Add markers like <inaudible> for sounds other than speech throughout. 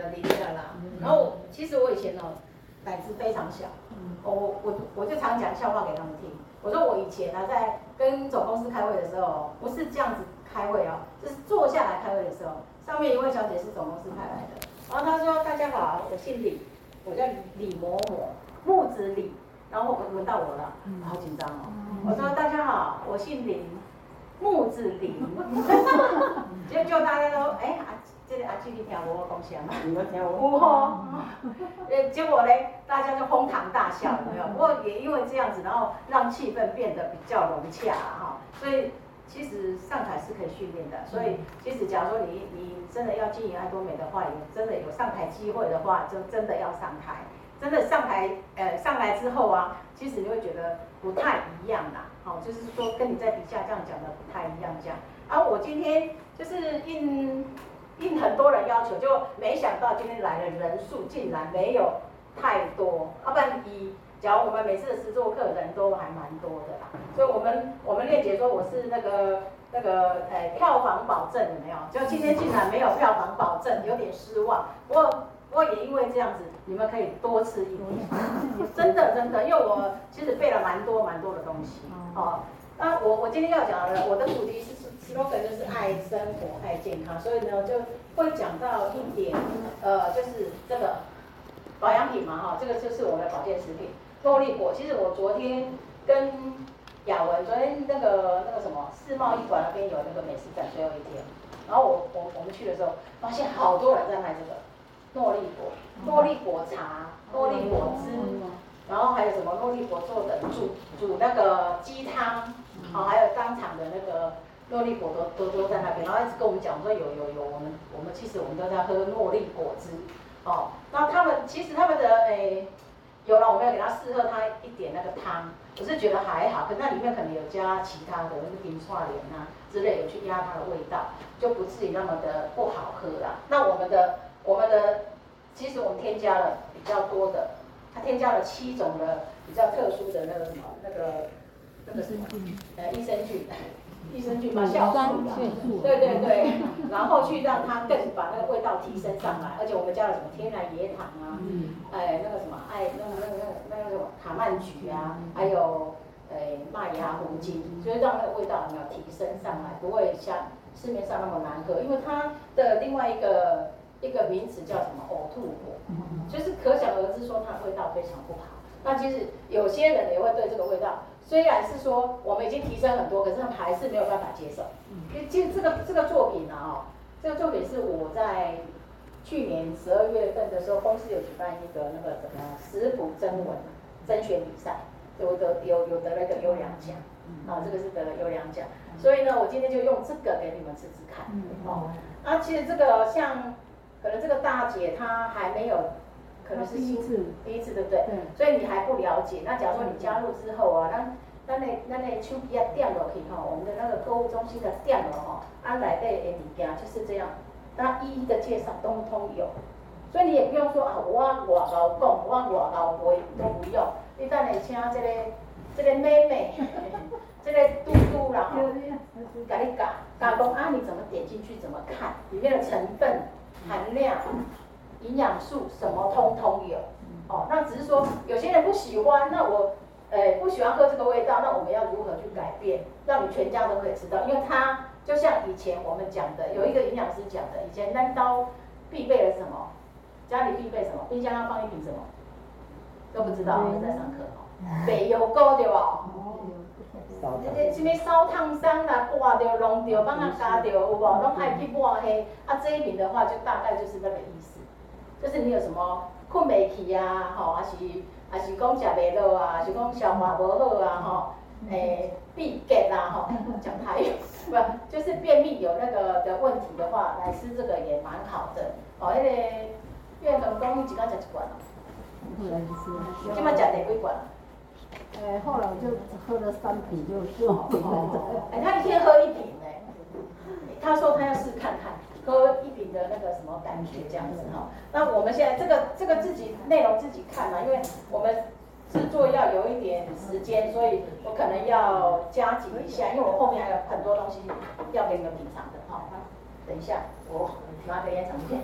零的啦。然后其实我以前哦，胆子非常小，我我我就常讲笑话给他们听。我说我以前呢、啊，在跟总公司开会的时候，不是这样子开会哦，就是坐下来开会的时候，上面一位小姐是总公司派来的，然后她说：“大家好，我姓李，我叫李某某，木子李。”然后轮到我了，好紧张哦。我说：“大家好，我姓林，木子林。<laughs> <laughs> ”就就大家都哎。这个阿基你听无我讲啥吗？<laughs> 我听我。有吼，<laughs> 呃，结果呢，大家就哄堂大笑，有没有？不过也因为这样子，然后让气氛变得比较融洽哈。所以其实上台是可以训练的。所以其实假如说你你真的要经营爱多美的话，有真的有上台机会的话，就真的要上台。真的上台，呃，上来之后啊，其实你会觉得不太一样啦。好，就是说跟你在底下这样讲的不太一样这样。啊，我今天就是应。应很多人要求，就没想到今天来的人数竟然没有太多，啊不然以，假如我们每次的实作课人都还蛮多的啦，所以我们我们练姐说我是那个那个呃票房保证有没有？就今天竟然没有票房保证，有点失望。不过不过也因为这样子，你们可以多吃一点，真的真的，因为我其实背了蛮多蛮多的东西哦。那我我今天要讲的，我的主题是 slogan 就是爱生活爱健康，所以呢就会讲到一点，呃，就是这个保养品嘛哈，这个就是我的保健食品诺丽果。其实我昨天跟雅文，昨天那个那个什么世贸一馆那边有那个美食展最后一天，然后我我我们去的时候，发现好多人在卖这个诺丽果，诺丽果茶、诺丽果汁，然后还有什么诺丽果做的煮煮那个鸡汤。好、哦，还有当场的那个诺丽果都都都在那边，然后一直跟我们讲说有有有，我们我们其实我们都在喝诺丽果汁，哦，那他们其实他们的诶、有了我们要给他试喝他一点那个汤，我是觉得还好，可那里面可能有加其他的那个冰串莲啊之类的去压它的味道，就不至于那么的不好喝啦。那我们的我们的其实我们添加了比较多的，它添加了七种的比较特殊的那个什么那个。这个是呃益生菌，益生菌嘛，酵素，对对对，<laughs> 然后去让它更把那个味道提升上来，而且我们加了什么天然椰糖啊，哎那个什么哎那个那个那个那个什么卡曼橘啊，还有哎麦芽糊精，所以让那个味道有没有提升上来，不会像市面上那么难喝，因为它的另外一个一个名词叫什么呕吐果，就是可想而知说它的味道非常不好。那其实有些人也会对这个味道。虽然是说我们已经提升很多，可是他们还是没有办法接受。因为其实这个这个作品呢，哦，这个作品是我在去年十二月份的时候，公司有举办一个那个什么食谱征文征选比赛，有得有有得了一个优良奖，啊，这个是得了优良奖。所以呢，我今天就用这个给你们试试看。哦，啊，其实这个像可能这个大姐她还没有。可能是第一次，第一次对不对？对。所以你还不了解。那假如说你加入之后啊，那那那那那手机啊点落去哈，我们的那个购物中心的点了哈，啊内底的物件就是这样，那一一的介绍通通有。所以你也不用说啊，我我老公，我我老会都不用。你等下请这个这个妹妹，<laughs> 这个嘟嘟然后给你讲讲讲啊，你怎么点进去，怎么看里面的成分含量。营养素什么通通有，哦，那只是说有些人不喜欢，那我，诶、欸，不喜欢喝这个味道，那我们要如何去改变，让你全家都可以吃到？因为它就像以前我们讲的，有一个营养师讲的，以前单刀必备的是什么？家里必备什么？冰箱要放一瓶什么？都不知道，我们在上课哦。白油膏对吧？哦，这什么烧烫伤啦，挂掉、弄掉、帮他加掉，有无？拢爱去抹黑。啊，这一瓶的话，就大概就是那个意思。就是你有什么困不起啊，吼，还是还是讲食袂落啊，还是讲消化无好啊，吼，诶，闭结啦，吼，<laughs> 讲台语，<laughs> 不，就是便秘有那个的问题的话，来吃这个也蛮好的。哦，那个苑长讲你一天食一罐，后来就是，今麦食第几罐？诶，后来我就喝了三瓶就就好了。哎，他一天喝一瓶呢，他说他要试看看。喝一瓶的那个什么感觉这样子哈，那我们现在这个这个自己内容自己看嘛，因为我们制作要有一点时间，所以我可能要加紧一下，因为我后面还有很多东西要给你们品尝的哈。等一下，我拿个延长线。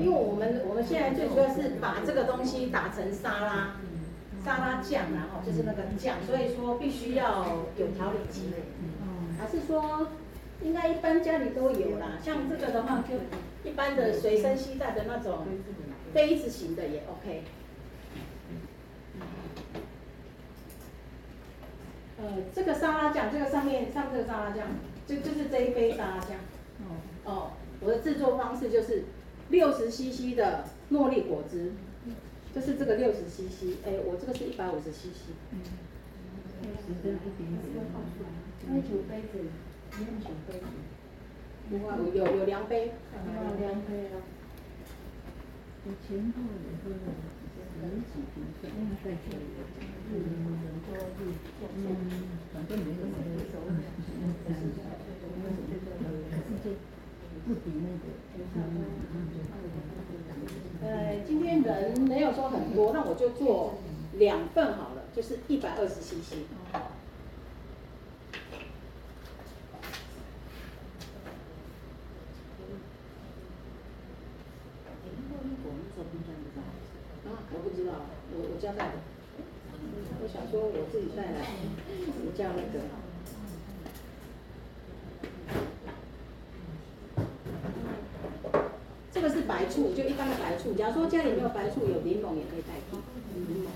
因为我们我们现在最主要是把这个东西打成沙拉，沙拉酱然后就是那个酱，所以说必须要有调理机。还是说，应该一般家里都有啦。像这个的话，就一般的随身携带的那种杯子型的也 OK。呃，这个沙拉酱，这个上面上这个沙拉酱，就就是这一杯沙拉酱。哦，我的制作方式就是六十 CC 的诺丽果汁，就是这个六十 CC，哎，我这个是一百五十 CC。那酒杯子，没有。有有量杯。有量杯啊。我前后也喝了十几瓶，应该可以的。嗯，反正没什么人收。不比那个。呃，今天人没有说很多，那我就做两份好了，就是一百二十 CC。我不知道，我我交代的。我想说我自己带来，你叫那个。这个是白醋，就一般的白醋。假如说家里没有白醋，有柠檬也可以代替。柠檬。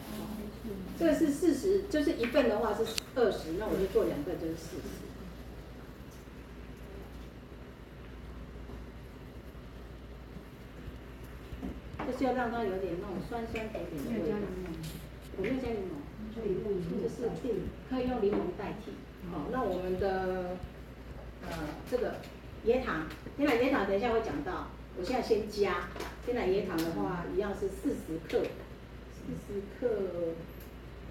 这个是四十，就是一份的话是二十，那我就做两份就是四十。就是要让它有点那种酸酸甜甜的味道。我没有加柠檬。就是可以用柠檬代替。好，那我们的呃这个椰糖，天然椰糖等一下会讲到。我现在先加天然椰糖的话，一样是四十克，四十克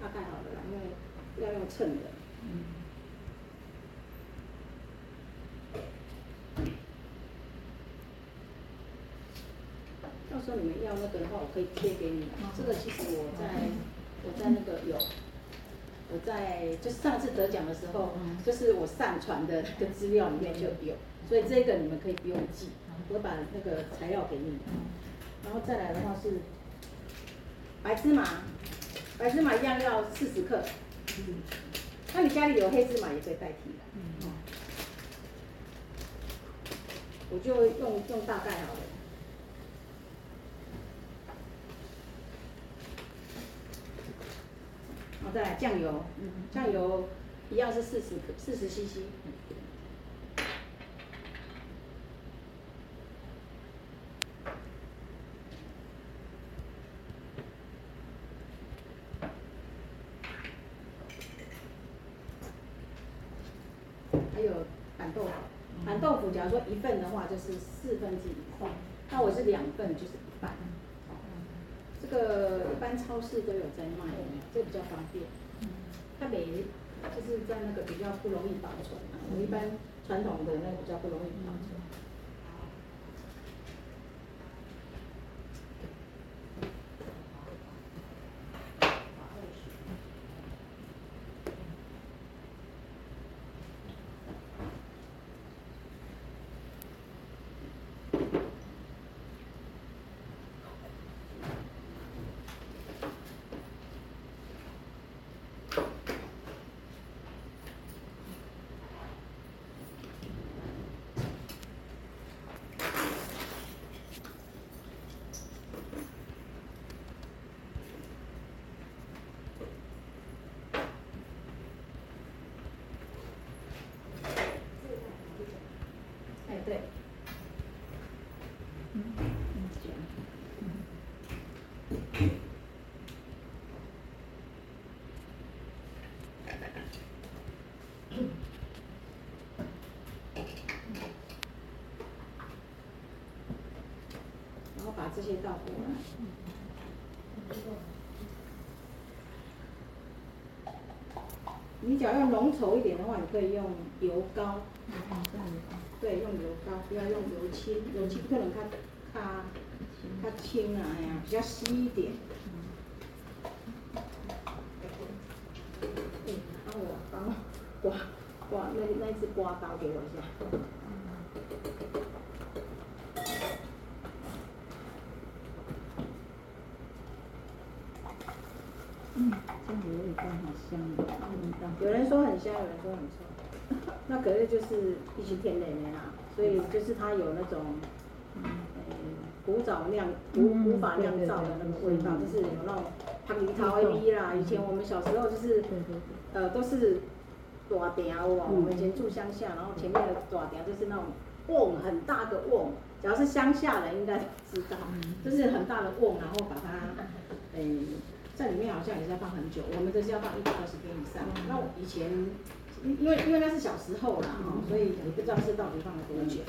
大概好了，因为要用称的。到时候你们要那个的话，我可以贴给你们。这个其实我在我在那个有，我在就是上次得奖的时候，就是我上传的那个资料里面就有，所以这个你们可以不用记，我把那个材料给你们。然后再来的话是白芝麻，白芝麻一样要四十克。那你家里有黑芝麻也可以代替的。我就用用大概好了。好，再来酱油，酱油一样是四十克，四十 CC。还有板豆腐，板豆腐假如说一份的话就是四分之一块，那我是两份就是一半。这个一般超市都有在卖，这比较方便。它没，就是在那个比较不容易保存。我一般传统的那个比较不容易保存。这些倒过来。你只要浓稠一点的话，你可以用油膏。对，用油膏，不要用油漆，油漆可能它它它轻啊，哎呀，比较稀一点。嗯，那我帮刮刮那那一支刮刀给我一下。嗯，这样子味道好香的，味道。有人说很香，有人说很臭，那可是就是一些天然的啦，所以就是它有那种，呃，古早酿古古法酿造的那个味道，就是有那种香梨桃 A B 啦。以前我们小时候就是，呃，都是大鼎哦，我们以前住乡下，然后前面的大鼎就是那种瓮很大的瓮，只要是乡下人应该知道，就是很大的瓮，然后把它，诶。在里面好像也是要放很久，我们这是要放一百二十天以上。那我以前，因为因为那是小时候啦，哈，所以也不知道是到底放了多久。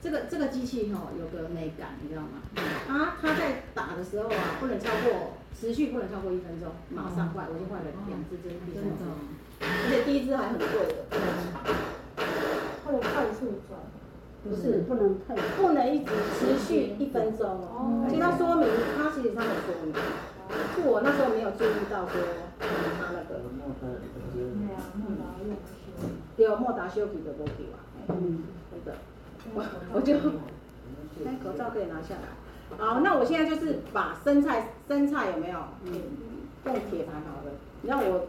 这个这个机器哈有个美感，你知道吗？啊，它在打的时候啊，不能超过持续不能超过一分钟，马上换，我已经换了两只，这是第三只，而且第一只还很贵的。它的快速转。不是，不能太，不能一直持续一分钟哦。其实他说明，他其实他有说明，是我那时候没有注意到说他那个。对啊，莫达休皮的波皮嘛。嗯，真的。我我就，哎，口罩可以拿下来。好，那我现在就是把生菜，生菜有没有？嗯，用铁盘好了。你让我。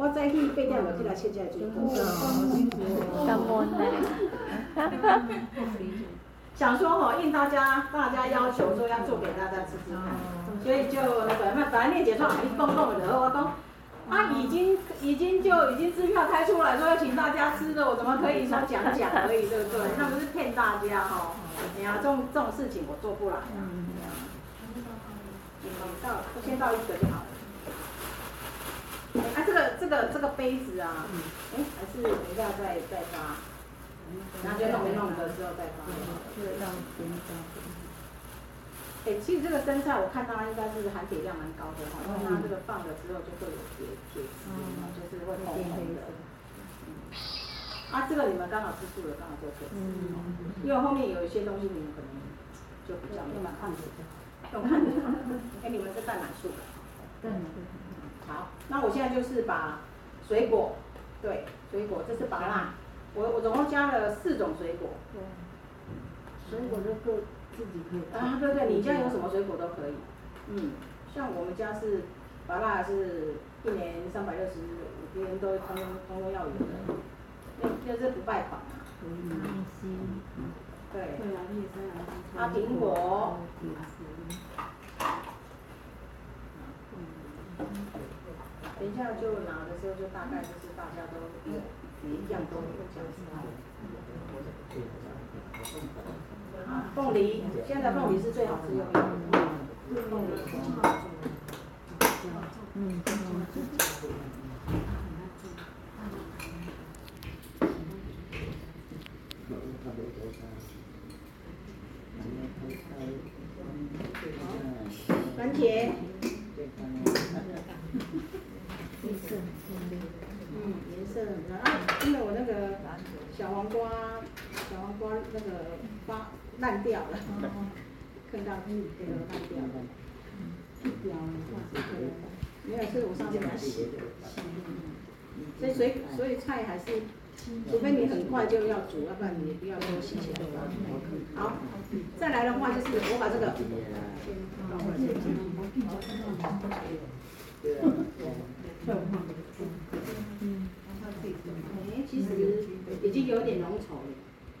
我再去八点就去来切这个水。果。感恩嘞。想说吼，应大家大家要求说要做给大家吃吃看，所以就那个那反正念姐说一公公的，我讲啊已经已经就已经支票开出来说要请大家吃的，我怎么可以说讲讲而已，对不对？那不是骗大家哈？哎呀，这种这种事情我做不来。嗯。到，先倒一个就好了。啊，这个这个这个杯子啊，哎，还是等一下再再发，然后就弄一弄的时候再发。这个让先发。哎，其实这个生菜我看它应该是含铁量蛮高的哈，因为它这个放了之后就会有铁铁质，就是会红红的。啊，这个你们刚好吃素的，刚好就可以吃。因为后面有一些东西你们可能就比较没办法看的。用看的。哎，你们是蛋奶素的。对。好，那我现在就是把水果，对，水果这是芭乐，我我总共加了四种水果。对。水果都各自己可以。啊，对对，你家有什么水果都可以。嗯，像我们家是芭乐，是一年三百六十五天都通通通通要有的，那那是不败款嘛。嗯。对。对啊，叶生啊。啊，苹果。等一下就拿的时候，就大概就是大家都一一样都有这样子。啊，凤梨，现在凤梨。是最好吃的。凤梨。嗯。番茄。嗯，颜色很漂亮。啊，因为我那个小黄瓜，小黄瓜那个发烂掉了，看到嗯，这个烂掉了，掉了，没有，是我上次把它洗的，所以所以所以菜还是，除非你很快就要煮，要不然你不要多洗洗的话。好，再来的话就是我把这个，嗯，哎，其实已经有点浓稠了，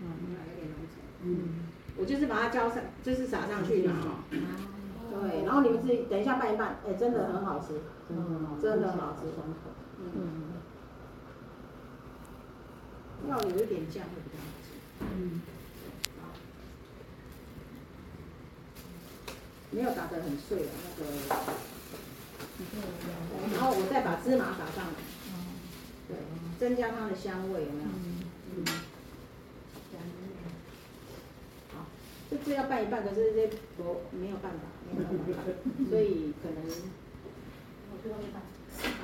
嗯，有点浓稠，嗯，我就是把它浇上，就是撒上去嘛，哈，对，然后你们自己等一下拌一拌，哎，真的很好吃，嗯，真的很好吃，嗯，要有一点酱会比较好吃，嗯，好，没有打得很碎啊，那个。然后我再把芝麻撒上来，对，增加它的香味，有没有？嗯。好，是要办一办，可是这我没有办法，没有办法办，所以可能我去外面办。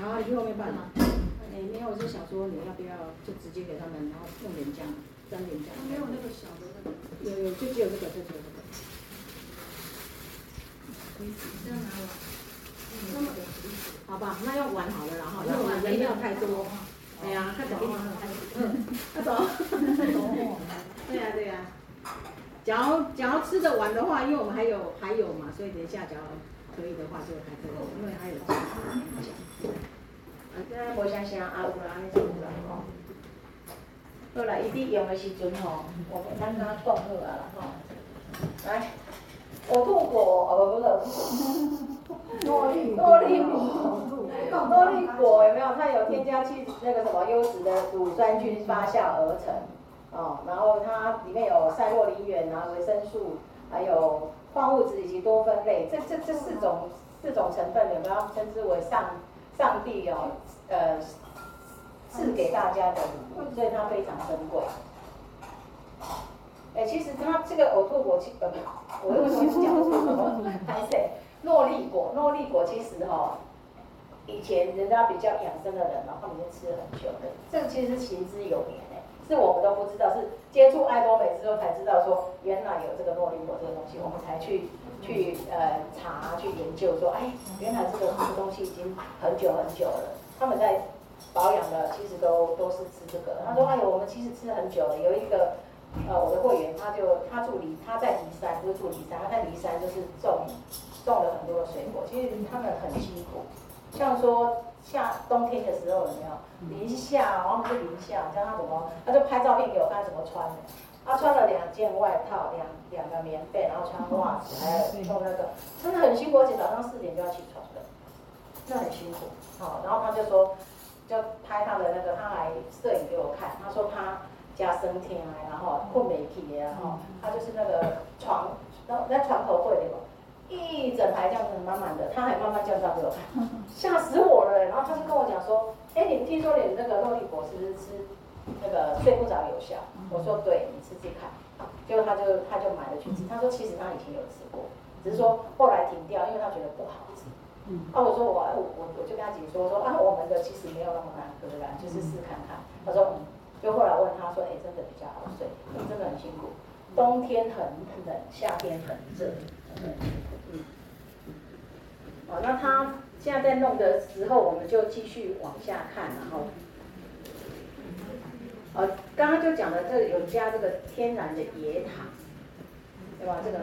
好，你去外面办嘛。哎，没有，我是想说你要不要就直接给他们，然后用点姜，沾点姜。没有那个小的那个。有有，就只有这个，就只有这个。可以这样拿了。那么的好吧，那要碗好了，然后因为我们人没有太多。哎呀，看走。嗯，快走。对呀对呀。假如假如吃得完的话，因为我们还有还有嘛，所以等一下假如可以的话就还可以，因为还有。啊，这我想想啊，有啦，你做出来。吼。好啦，伊伫用的时阵吼，我们刚刚讲好。啊啦吼。来，我吐果，哦不不是，诺丽诺丽果，诺丽果有没有？它有添加去那个什么优质的乳酸菌发酵而成。哦，然后它里面有赛洛林源啊、维生素，还有矿物质以及多酚类，这这这四种四种成分，有没有称之为上上帝哦，呃，赐给大家的礼物，所以它非常珍贵。<laughs> 哎，其实它这个呕吐果，其呃，我为什么讲呕吐果？<laughs> 还是诺丽果，诺丽果其实哈、哦，以前人家比较养生的人嘛，他们就吃了很久的，这个其实是行之有年。是我们都不知道，是接触爱多美之后才知道说，原来有这个诺丽果这个东西，我们才去去呃查去研究说，哎，原来这个这个东西已经很久很久了。他们在保养的其实都都是吃这个。他说，哎呦，我们其实吃很久了。有一个呃我的会员，他就他住离他在离山，不是住离山，他在离山就是种种了很多的水果。其实他们很辛苦，像说。夏冬天的时候有没有零下？然后是零下，叫他怎么？他就拍照片给我看怎么穿的。他穿了两件外套，两两个棉被，然后穿 <laughs> 袜子，还有弄那个，真的很辛苦，而且早上四点就要起床的，那很辛苦。好，然后他就说，就拍他的那个，他来摄影给我看。他说他家生天啊，然后困没起，然后他就是那个床，然后在床头柜对吧？一整排这样子满满的，他还慢慢介绍给我看，<laughs> 吓死我了。然后他就跟我讲说，哎，你听说你那个诺丽果是不是吃那个睡不着有效？我说对，你吃吃看。结果他就他就买了去吃，他说其实他以前有吃过，只是说后来停掉，因为他觉得不好吃。啊，我说我我我就跟他解说说啊，我们的其实没有那么难喝啦，就是试看看。他说嗯，就后来问他说，哎，真的比较好睡，真的很辛苦，冬天很冷，夏天很热。嗯好，那他现在在弄的时候，我们就继续往下看，然后，呃，刚刚就讲了，这有加这个天然的椰糖，对吧？这个，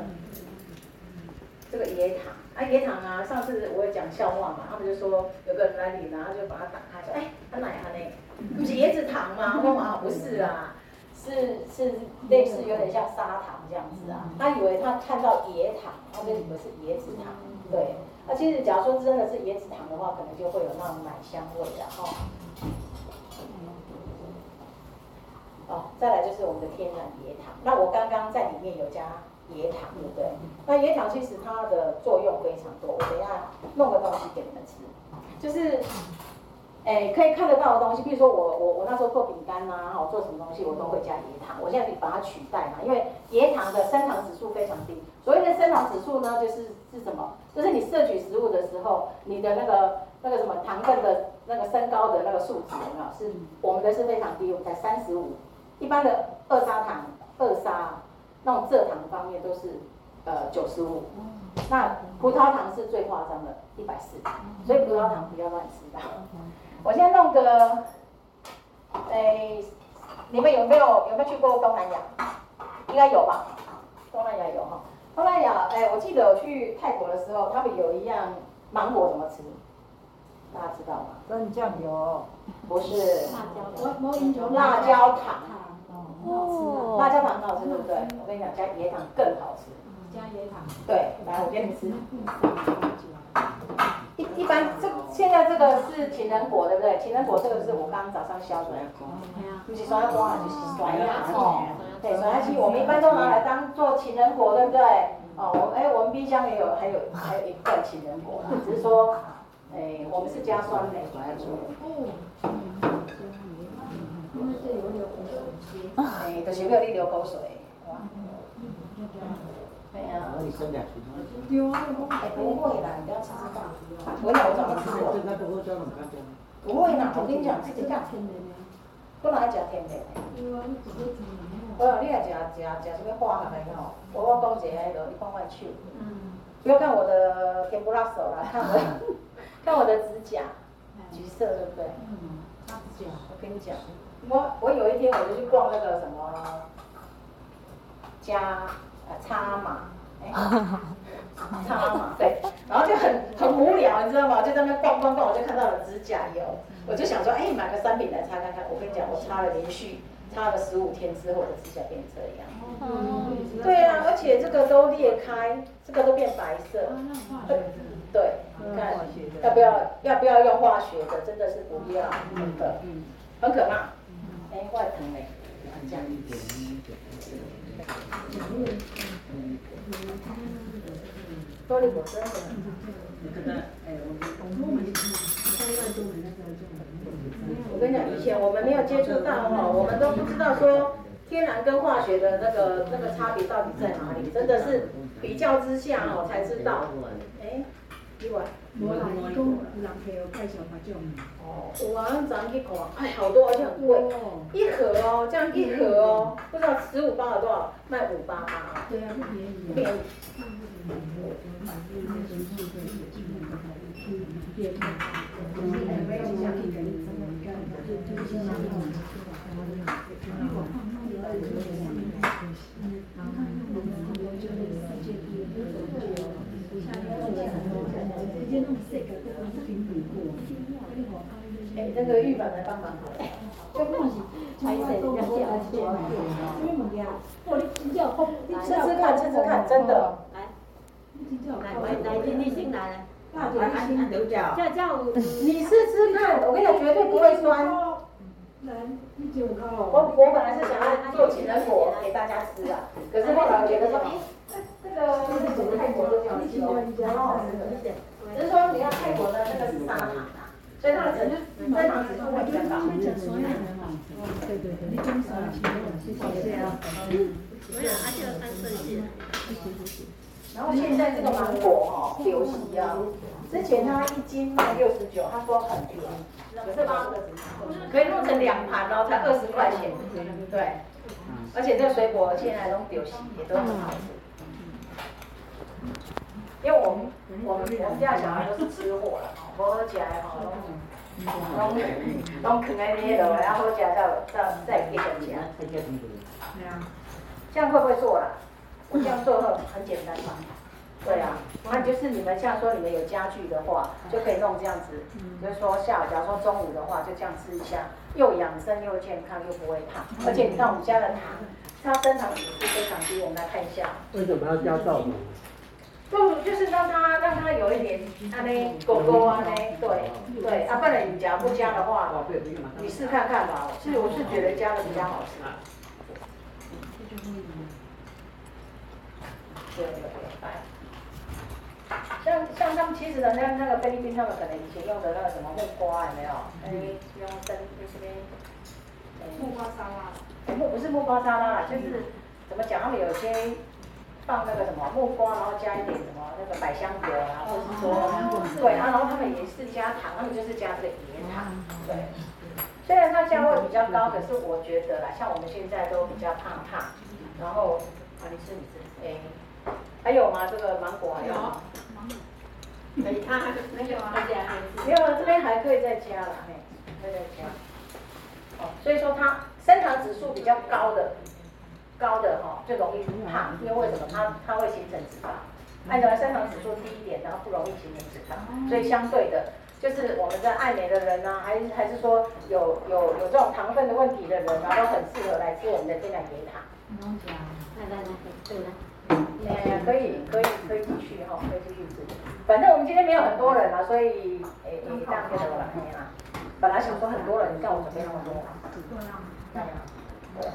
这个椰糖，啊，椰糖啊，上次我也讲笑话嘛，他们就说有个人来领，然后就把它打开，说，哎，他哪样呢？不是椰子糖吗？我说啊，不是啊，是是类似有点像砂糖这样子啊。他以为他看到椰糖，他就以为是椰子糖，对。那、啊、其实，假如说真的是椰子糖的话，可能就会有那种奶香味的哈。哦，再来就是我们的天然椰糖。那我刚刚在里面有加椰糖，对不对？那椰糖其实它的作用非常多，我等一下弄个东西给你们吃，就是。哎，可以看得到的东西，比如说我我我那时候做饼干呐，哈，做什么东西我都会加椰糖。我现在把它取代嘛，因为椰糖的升糖指数非常低。所谓的升糖指数呢，就是是什么？就是你摄取食物的时候，你的那个那个什么糖分的那个升高的那个数值有没有？是我们的是非常低，我们才三十五。一般的二砂糖、二砂那种蔗糖方面都是呃九十五。那葡萄糖是最夸张的，一百四。所以葡萄糖不要乱吃的。我现在弄个，哎，你们有没有有没有去过东南亚？应该有吧，东南亚有哈。东南亚，哎，我记得我去泰国的时候，他们有一样芒果怎么吃？大家知道吗？跟酱油，不是。辣椒，辣椒糖。哦。辣椒糖很好吃，对不对？我跟你讲，加椰糖更好吃。加椰糖。对，来，我给你吃。一般这现在这个是情人果，对不对？情人果这个是我刚刚早上削的，不是酸瓜，就是酸芽哦。对，酸芽其实我们一般都拿来当做情人果，对不对？哦，我哎，我们冰箱也有，还有还有一罐情人果啦，只是说，哎，我们是加酸梅酸芽做的。哎，就是没有你流口水，哇。你生两斤。有啊，哎，不会啦，你不要吃吃看。我哪有这么吃过？不会啦，我跟你讲，自己看。我哪爱食甜的？我讲你爱食食食什么化学的吼？我我讲一个迄个，你看我的手。嗯。不要看我的甜不辣手啦，看我 <laughs> 看我的指甲，橘色对不对？嗯。擦指甲，我跟你讲，我我有一天我就去逛那个什么，加呃擦码，哎，<laughs> 擦嘛对，然后就很很无聊，你知道吗？就在那逛逛逛，我就看到了指甲油，我就想说，哎，买个三瓶来擦看看。我跟你讲，我擦了连续擦了十五天之后，我的指甲变这样。嗯。对啊，而且这个都裂开，这个都变白色。对，你看要不要要不要用化学的？真的是不要，真的，很可怕。哎，外疼的。我跟你讲，以前我们没有接触到哈，我们都不知道说天然跟化学的那个那个差别到底在哪里，真的是比较之下哦才知道。哎。有啊，有啊，人客有介绍那种。哦，有啊，咱昨去看，哎，好多而且很贵，一盒哦，这样一盒哦，不知道十五包有多少，卖五八八。对啊，不便宜。不便宜。哎，那个玉板来帮忙。吃吃看，吃吃看，真的。来，来，来，你先来。叫叫，你试试看，我跟你讲，绝对不会酸。我我本来是想要做情人果给大家吃的，可是后来我觉得说，哎，这个这个泰国的小吃哦，蛮好吃的。只是说你要泰国的那个是砂糖啊，所以它的成分砂糖指数会比较高。对对对，你讲啥？谢谢啊。没有，而且有三色线。然后现在这个芒果哈，流行啊，之前它一斤卖六十九，他说很便宜，可是吗？可以弄成两盘哦，才二十块钱，对。而且这个水果现在都流行，也都很好吃。因为我们我们我们家小孩都是吃货了，不好吃的哈，拢拢拢啃在那个，然后好吃再再再给点钱。对啊，这样会不会做啦？我这样做很很简单嘛。对啊，那就是你们像说你们有家具的话，就可以弄这样子。就是说下午，假如说中午的话，就这样吃一下，又养生又健康又不会胖。而且你看我们家的糖，它升糖指数非常低，我们来看一下。为什么要加酵母？就就是让它让它有一点啊呢，狗狗啊呢，对对，啊不然你假如不加的话，你试看看吧。其实我是觉得加的比较好吃。对对对，像像他们其实人家那个菲律宾他们可能以前用的那个什么木瓜有没有？哎，用生就是那木瓜沙拉。哎，木不是木瓜沙拉，就是怎么讲？他们有些。放那个什么木瓜，然后加一点什么那个百香果啊，或者是说对啊，然后他们也是加糖，他们就是加这个椰糖。对，虽然它价位比较高，可是我觉得啦，像我们现在都比较胖胖，然后啊，你吃你吃，哎，还有吗？这个芒果还有吗？可以，它还那个吗？没有了，这边还可以再加了，嘿，可以再加。哦，所以说它升糖指数比较高的。高的哈就容易胖，因为为什么？它它会形成脂肪。按照升糖指数低一点，然后不容易形成脂肪。所以相对的，就是我们在爱美的人呢，还是还是说有有有这种糖分的问题的人，然后很适合来吃我们的天然椰糖。来来来，对了，哎，可以可以可以继续哈，可以继续吃。反正我们今天没有很多人啊，所以哎哎，这样可以了，可以了。本来想说很多人，你看我准备那么多。对啊，对。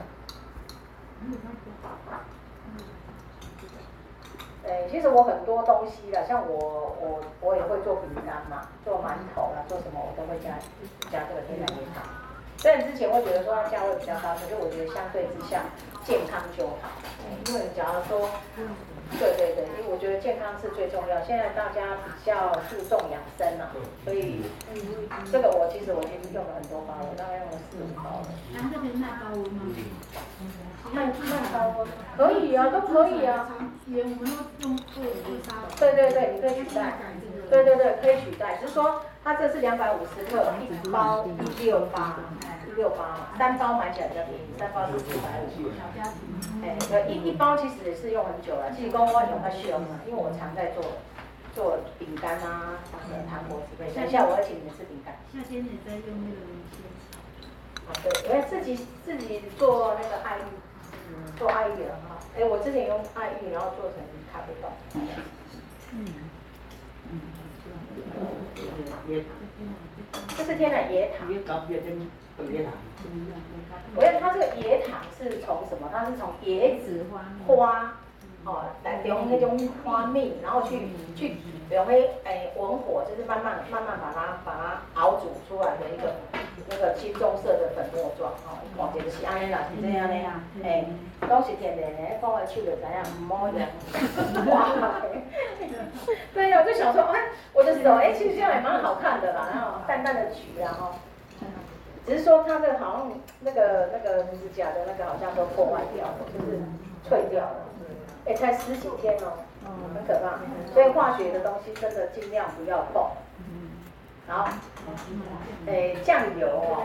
哎，其实我很多东西的，像我我我也会做饼干嘛，做馒头啦，做什么我都会加加这个天然椰糖。虽然之前会觉得说它价位比较高，可是我觉得相对之下健康就好。因为假如说对对对，因为我觉得健康是最重要。现在大家比较注重养生嘛，所以这个我其实我已经用了很多包了，大概用了四五包了。然后这边耐高温吗？耐耐高温可以啊，都可以啊。原我们都用做做沙。对对对，你可以取代。对对对，可以取代。只是说它这是两百五十克，一包一六八，一六八，三包买起来比较便宜，三包是四百五。小家庭。哎，对，一一包其实也是用很久了，其实跟我用它需要嘛，因为我常在做做饼干啊，什么糖果之类。等一下我要请你们吃饼干。夏天你在用那个仙草。啊，对，因为自己自己做那个爱玉，做爱玉的哈。哎，我之前用爱玉，然后做成咖啡豆。嗯。嗯。这是天然椰糖。我觉得它这个椰糖是从什么？它是从椰子花，哦，来用那种花蜜，然后去去用那诶文火，就是慢慢慢慢把它把它熬煮出来的一个那个青棕色的粉末状，哦，看起来就是安尼啦，是这样的呀，哎，都是天然的，放在手就知影，唔好用。哇，对呀，我就想说，哎，我的手，哎，其实这样也蛮好看的啦，然后淡淡的橘，然后。只是说它这个好像那个那个指甲的那个好像都破坏掉了，就是脆掉了，哎，才十几天哦，很可怕。所以化学的东西真的尽量不要碰。然后，哎，酱油哦，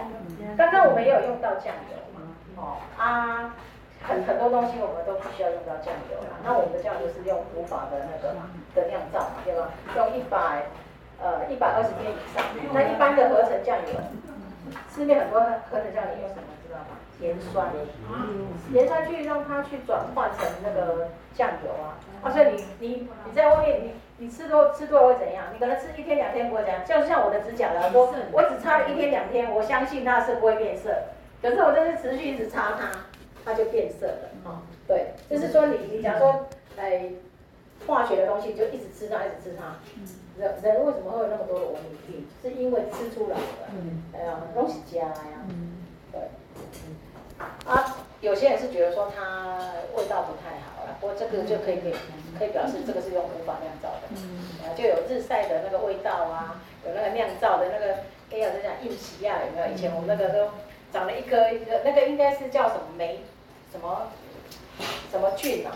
刚刚我们也有用到酱油嘛，哦啊，很很多东西我们都不需要用到酱油啦。那我们的酱油是用古法的那个的酿造嘛，对吧？用一百呃一百二十天以上。那一般的合成酱油。市面很多合成酱油用什么？盐酸，盐酸去让它去转换成那个酱油啊。啊，所以你你你在外面你你吃多吃多了会怎样？你可能吃一天两天不会怎样，就像我的指甲来说，我只擦了一天两天，我相信它是不会变色。可是我就是持续一直擦它，它就变色了。哦，对，就是说你你假如说哎化学的东西就一直吃它，一直吃它。人人为什么会有那么多的文明病？是因为吃出来的，哎呀，东西加呀，对，啊，有些人是觉得说它味道不太好了，不过这个就可以可可以表示这个是用古法酿造的，啊，就有日晒的那个味道啊，有那个酿造的那个，哎呀，这样硬皮啊，有没有？以前我们那个都长了一颗一个，那个应该是叫什么霉，什么什么菌啊？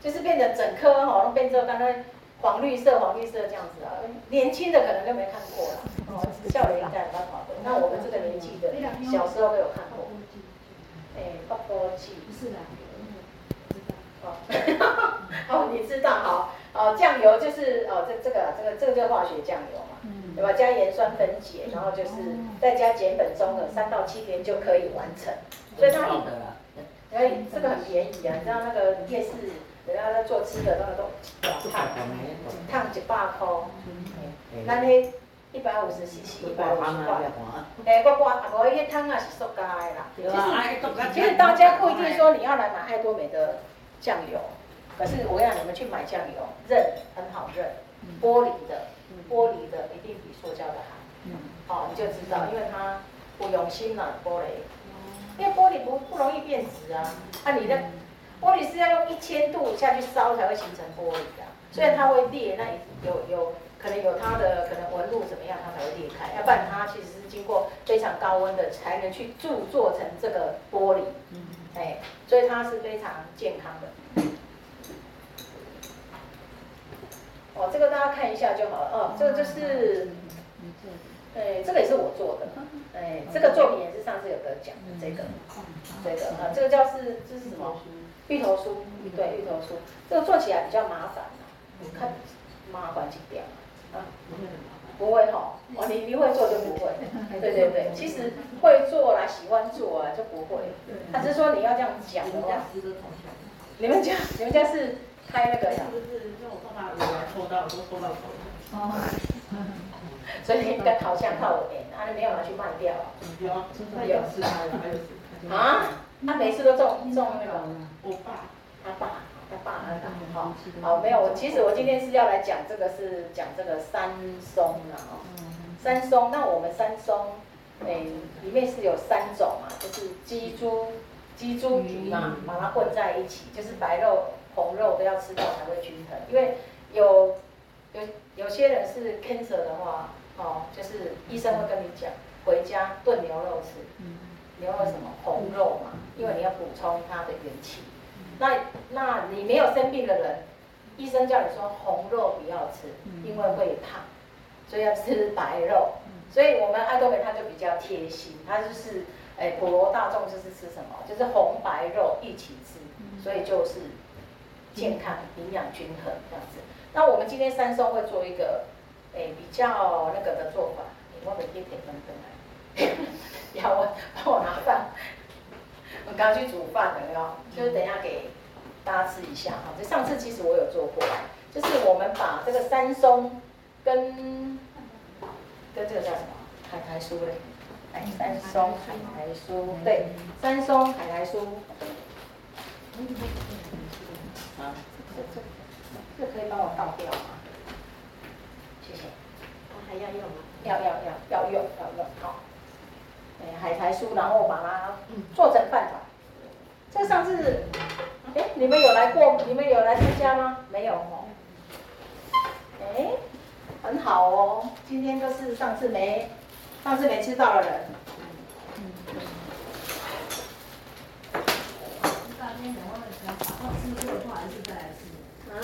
就是变成整颗哈，都变成刚刚。黄绿色，黄绿色这样子啊，年轻的可能就没看过了，哦，少年应该有办法的。那我们这个年纪的，小时候都有看过。哎，不多记。不是的，哦，<laughs> 哦，你知道，好，哦，酱油就是哦，这这个这个这个叫化学酱油嘛，对吧？加盐酸分解，然后就是再加碱本中和，三到七天就可以完成。所以它一，所以这个很便宜啊，你知道那个夜市。人家在做吃的，那个都烫，烫一百块，咱迄一百五十 cc，一百五十块。哎，我我我迄个汤啊是塑胶的啦。其实其实大家不一定说你要来买爱多美的酱油，可是我让你们去买酱油，认很好认，玻璃的，玻璃的一定比塑胶的好。哦，你就知道，因为它不用心了玻璃，因为玻璃不不容易变质啊。啊，你的。玻璃是要用一千度下去烧才会形成玻璃的，虽然它会裂，那有有可能有它的可能纹路怎么样，它才会裂开，要不然它其实是经过非常高温的才能去铸做成这个玻璃，哎，所以它是非常健康的。哦，这个大家看一下就好了。哦，这个就是，哎，这个也是我做的，哎，这个作品也是上次有得奖的，这个，这个啊，这个叫是这是什么？芋头酥，对，芋头酥，这个做起来比较麻烦你看，麻烦几点啊，不会哈，哦，你你会做就不会，对对对，其实会做啦，喜欢做啊就不会，他只是说你要这样讲的话，你们家你们家是开那个呀？就是用我爸爸来抽到，我都抽到头。哦，<laughs> 所以你跟烤箱靠我点，啊，你没有拿去卖掉啊？有，有是啊，还有啊？他每次都中中那个，我爸，他爸，他爸那个，好，好，没有，我其实我今天是要来讲这个，是讲这个三松的哦，山松，那我们三松，诶，里面是有三种嘛，就是鸡猪，鸡猪鱼嘛，把它混在一起，就是白肉红肉都要吃到才会均衡，因为有有有些人是 cancer 的话，哦，就是医生会跟你讲，回家炖牛肉吃，牛肉什么？红肉嘛，因为你要补充它的元气。那那你没有生病的人，医生叫你说红肉不要吃，因为会胖，所以要吃白肉。所以我们爱多美它就比较贴心，它就是。哎，普罗大众就是吃什么？就是红白肉一起吃，所以就是健康、营养均衡这样子。那我们今天三松会做一个哎比较那个的做法，你忘了一点分分来，<laughs> 要我帮我拿饭。我刚去煮饭了哟，就是等一下给大家吃一下哈。这上次其实我有做过，就是我们把这个三松跟跟这个叫什么海苔酥嘞。哎，三松海苔酥，对，三松海苔酥。啊，这这这可以帮我倒掉吗？谢谢。还要用吗？要要要要用要用好。哎，海苔酥，然后把它做成饭团。这上次，哎，你们有来过？你们有来参加吗？没有哦。哎，很好哦，今天就是上次没。上次没吃到的人，嗯，大天讲话的时候，好好吃过的话还是再来吃。啊，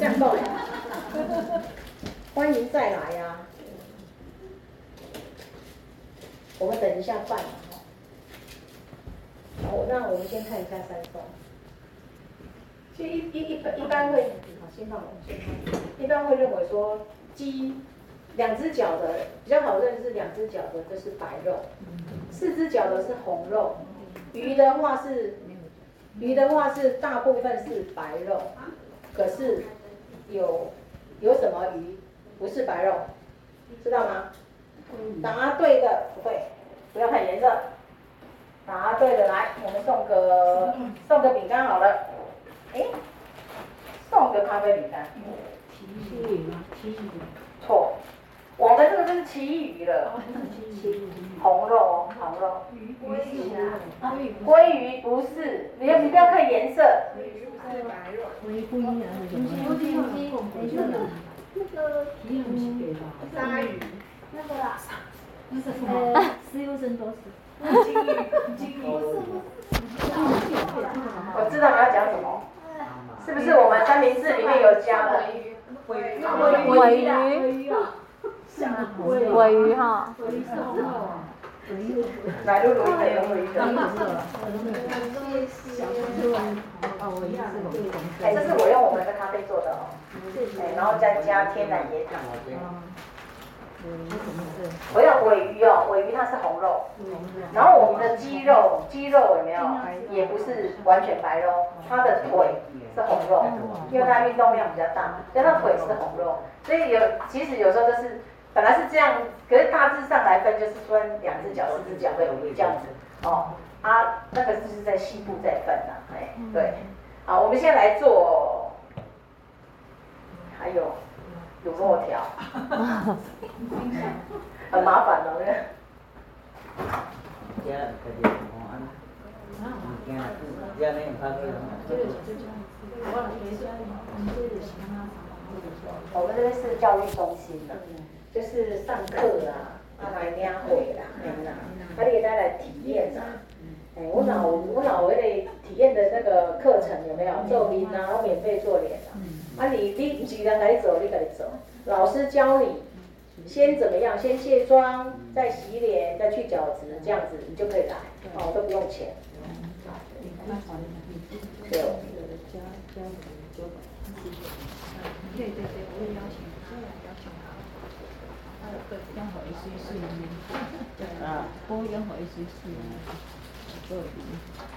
这样够了，<laughs> 欢迎再来呀，啊！我们等一下饭哈。好，那我们先看一下三松。其实一一一般一般会，好，先放我先放。一般会认为说鸡。两只脚的比较好认识，两只脚的就是白肉，四只脚的是红肉，鱼的话是鱼的话是大部分是白肉，可是有有什么鱼不是白肉，知道吗？答对的不对，不要看颜色，答对的来，我们送个送个饼干好了，哎，送个咖啡饼干，奇鱼吗？奇鱼，错。我们这个就是旗鱼了，红肉，红肉。鲑鱼啊，鲑鱼不是，你要你不要看颜色。鲑鱼不是白肉。鲑鱼不一样，什么？那个。鲨鱼。那个啊，那是什么？石油蒸多士。金 <laughs> 鱼，金鱼。我知道你要讲什么，是不是我们三明治里面有加的？尾鱼。尾鱼。尾鱼哈，来都来了，哎，这是我用我们的咖啡做的哦，哎，然后再加天然椰糖。我要尾鱼哦，尾鱼它是红肉，然后我们的鸡肉，鸡肉有没有？也不是完全白肉，它的腿是红肉，因为它运动量比较大，所以它腿是红肉，所以有其实有时候就是。本来是这样，可是大致上来分就是分两只脚、四只脚会这样子哦。啊，那个就是在西部在分了，哎，对。好，我们现在来做，还有卤肉条，<laughs> 很麻烦的，对。我们这边是教育中心的。就是上课啊，啊来领会啦，哎呐，啊你给大家来体验啊，哎，我老我老为了体验的那个课程有没有做脸啊，我免费做脸啊，啊你你既然来走，你可以走，老师教你先怎么样，先卸妆，再洗脸，再去角质，这样子你就可以来，哦都不用钱。对。对对对，我也邀请。养好一岁岁呢，啊，保养好一岁岁呢，做点。还有这样，真的呢。这个比较喜欢那家，那个做那个，看你有什么伙伴哦。我他他的人，他们都要带他去。你要带我去吃，好不好？我们也是啊。啊，就是你们好，好，会来这里的时候，谢谢。对啊，每个人都很好啊。<laughs>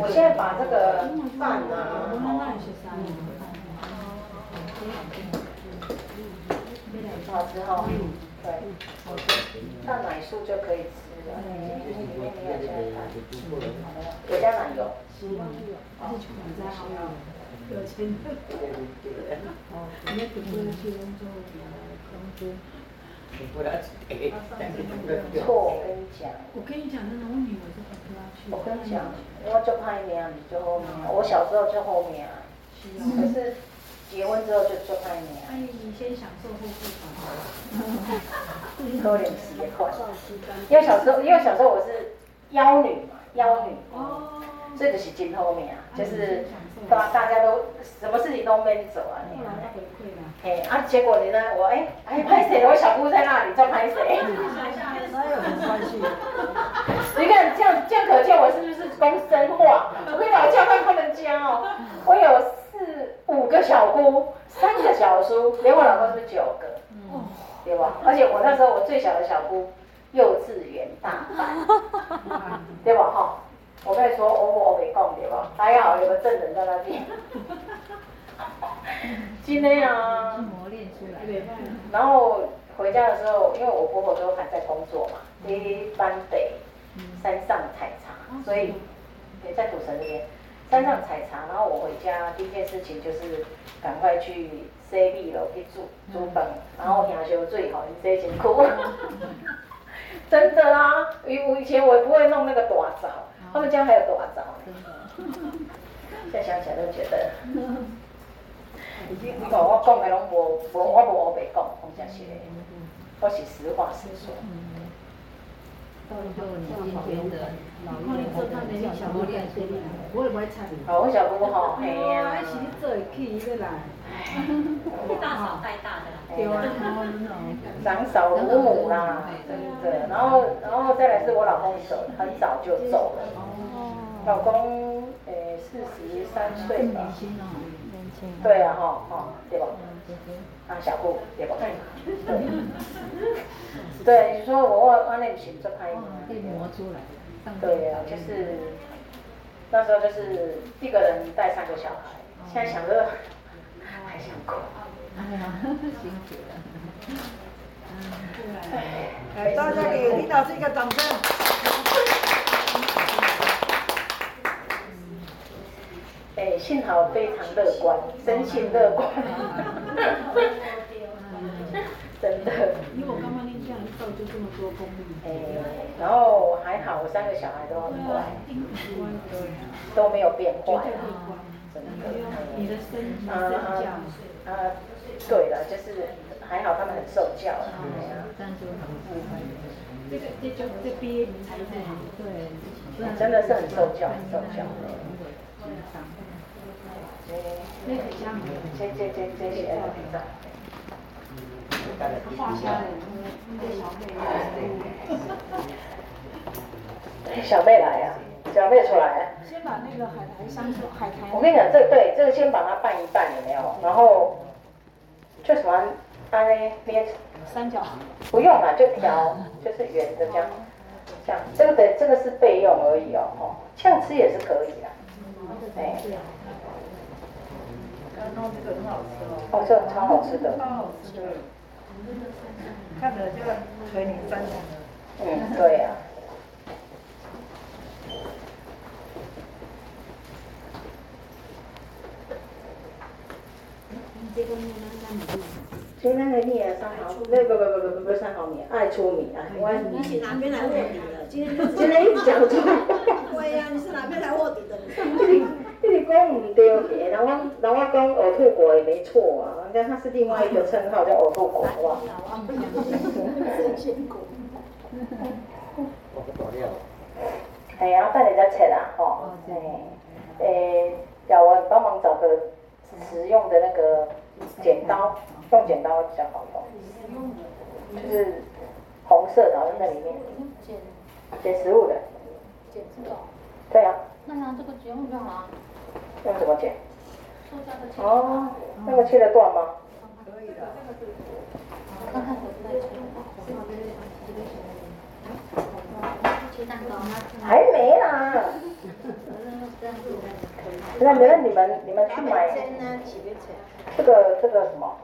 我现在把这个饭啊。好吃哈。对。蛋奶素就可以吃了。有加奶油。有钱的。哦，那个不能去温州广州。错，我跟你讲。我跟你讲，那个我女儿是不要去。我跟你讲，我就怕你啊，你就后面。我小时候就后面啊。可是结婚之后就就怕你啊。阿姨，你先享受后付款。多点时间。因为小时候，因为小时候我是妖女嘛，妖女。哦。所以就是真后面啊，就是大大家都什么事情都没走啊。后来他回馈了。哎，啊，结果你呢？我哎哎拍谁？我小姑在那里在拍谁？哪有很关系？你看这样这样可见我是不是公生化？我跟你讲，教官他们家哦，我有四五个小姑，三个小叔，连我老公是九个，嗯，对吧？而且我那时候我最小的小姑幼稚园大班，对吧？哈，我跟你说，我我没讲对吧？还好有个证人在那边。<laughs> 今天啊，磨练出来。然后回家的时候，因为我婆婆都还在工作嘛，一般得山上采茶，所以也在土城那边山上采茶。然后我回家第一件事情就是赶快去洗米了去煮煮饭，然后享受最好，你洗辛苦。真的啦，以我以前我也不会弄那个大灶，他们家还有大灶。现在想起来都觉得。<laughs> 你讲我讲的拢无无，我无黑白讲，讲真实的，我是实话实说。到时候你今天的老公做他的小姑我也不会猜。好，我小姑吼，嘿呀。哎，是你做起一个来。大嫂带大的。对啊。长嫂如母啦，对，然后然后再来是我老公走，很早就走了。哦。老公，诶，四十三岁吧。对啊，哈，哈，对吧？啊，小姑，对不？对。对，你说我我我那不行，这拍。被磨出来。对啊，就是那时候就是一个人带三个小孩，现在想着还想哭。哎呀，辛苦了。哎，大家给领导一个掌声。哎，幸好非常乐观，真心乐观。<laughs> 真的。因为我刚刚那这样一照就这么多功力。哎，然后还好，我三个小孩都很乖，都没有变坏。真的。你的身体身教。啊，对了，就是还好他们很受教。这样就很好。这个这就这边才对。对。真的是很受教，很受教。画虾的，小妹来呀，小妹出来。先把那个海苔香草海苔。我跟你讲，这对，这个先把它拌一拌，有没有？然后就喜欢捏捏三角。不用了，就调，就是圆的这样。这样，这个的这个是备用而已哦，哦，这样吃也是可以的。哎。然后这个很好吃哦，哦，这个超好吃的，超好吃的，看着就垂涎三尺的，嗯，对呀。今天的米啊，三毫，不不不不不不是三毫米，爱出米啊，我你是哪边来卧底的？今天今天一直讲错。对呀，你是哪边来卧底的？你你讲唔对嘅，然后然后讲呕吐国也没错啊，人家他是另外一个称号叫呕吐国，好不好？哎呀，带你再切啦，吼，诶，诶，叫我帮忙找个实用的那个剪刀，用剪刀比较好用，就是红色的，然后在里面剪剪食物的，剪这个，对啊，那拿这个剪会比较好。用什么剪？哦，那个切得断吗？可以的。看看我在切。蛋糕吗？还没啦。<laughs> 那那你们你们去买。这个这个什么？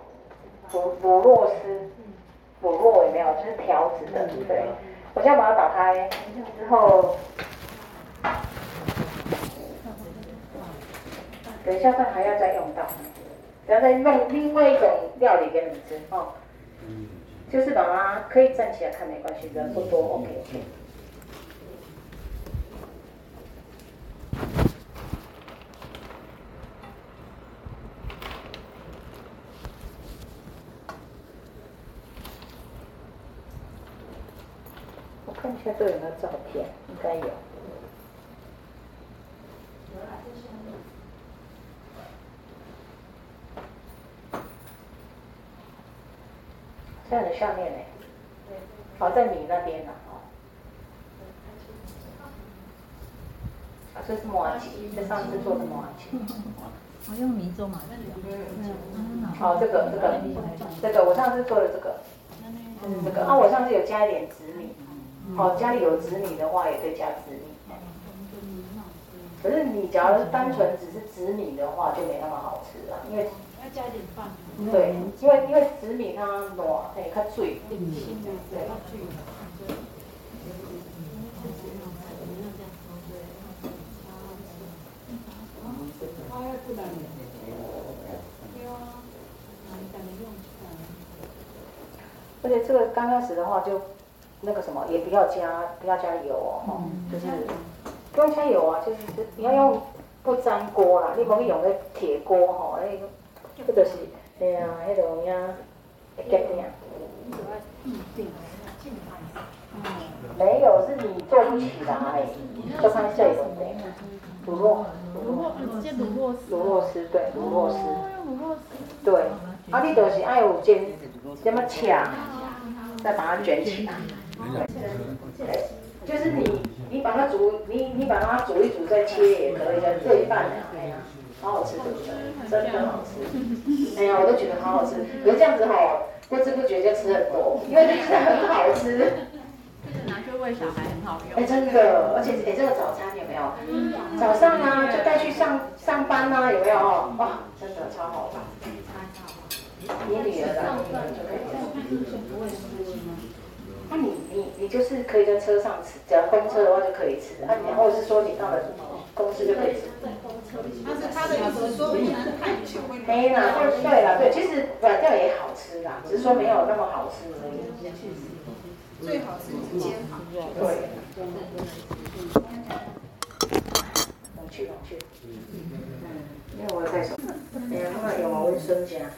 乳乳酪丝，乳酪有没有？就是条子的，对？我现在把它打开之后，等一下饭还要再用到，然后再弄另外一种料理给你们吃哦。就是把它可以站起来看没关系，人不多，OK OK。我看这有没有照片，应该有。在你下面呢，好在你那边呢，哦。啊，这是麻糬，这上次做的麻糬。我用米做麻糬。好，这个这个这个，我上次做的这个，这个啊，我上次有加一点紫米。好，家里有紫米的话，也可以加紫米。可是你假如是单纯只是紫米的话，就没那么好吃了，因为。要加点饭。对，因为因为紫米它糯，哎，它脆。对。而且这个刚开始的话，就那个什么，也不要加，不要加油哦，就是不用加油啊，就是你要用不粘锅啦，你可以用个铁锅吼，那个。这就是，哎呀，那种呀，会结冰。没有，是你做不起来，就看这种的。乳酪，乳酪，乳酪丝，乳酪丝，对，乳酪丝。对，啊，你就是爱有煎，这么掐，再把它卷起来。就是你，你把它煮，你你把它煮一煮再切也可以的，这一半的，哎呀。好好吃，对不对？真的好吃。哎呀，我都觉得好好吃。可是这样子好，不知不觉就吃很多，因为真的很好吃。就是拿去喂小孩很好用。哎，真的，而且哎，这个早餐有没有？早上啊，就带去上上班啊，有没有？哇，真的超好吃。你女儿的，你女儿就可以吃。那你你你就是可以在车上吃，只要公车的话就可以吃。啊，然后是说你到了公司就可以吃。但是他的意思说，没啦，对对啦，对，其实软掉也好吃啦，只是说没有那么好吃而已。最好吃是煎好。对。冷去冷去。嗯，因为我在说，哎呀，妈妈有我温孙家。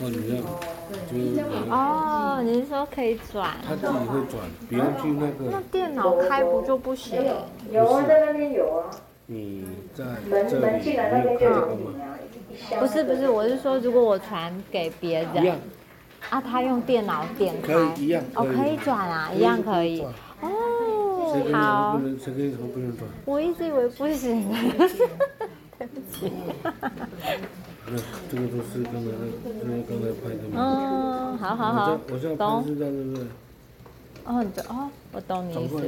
哦，你要，哦，你是说可以转？他自己会转，不用去那个。那电脑开不就不行？有啊，在那边有啊。你在门门进来那边就有不是不是，我是说，如果我传给别人，啊，他用电脑点开，可以一样，哦，可以转啊，一样可以。哦，好。我一直以为不行。<laughs> 对不起。那这个都是刚才刚才拍的嘛。嗯，好好好，我现在拍是这样，对不对？哦，你哦，我懂你意思。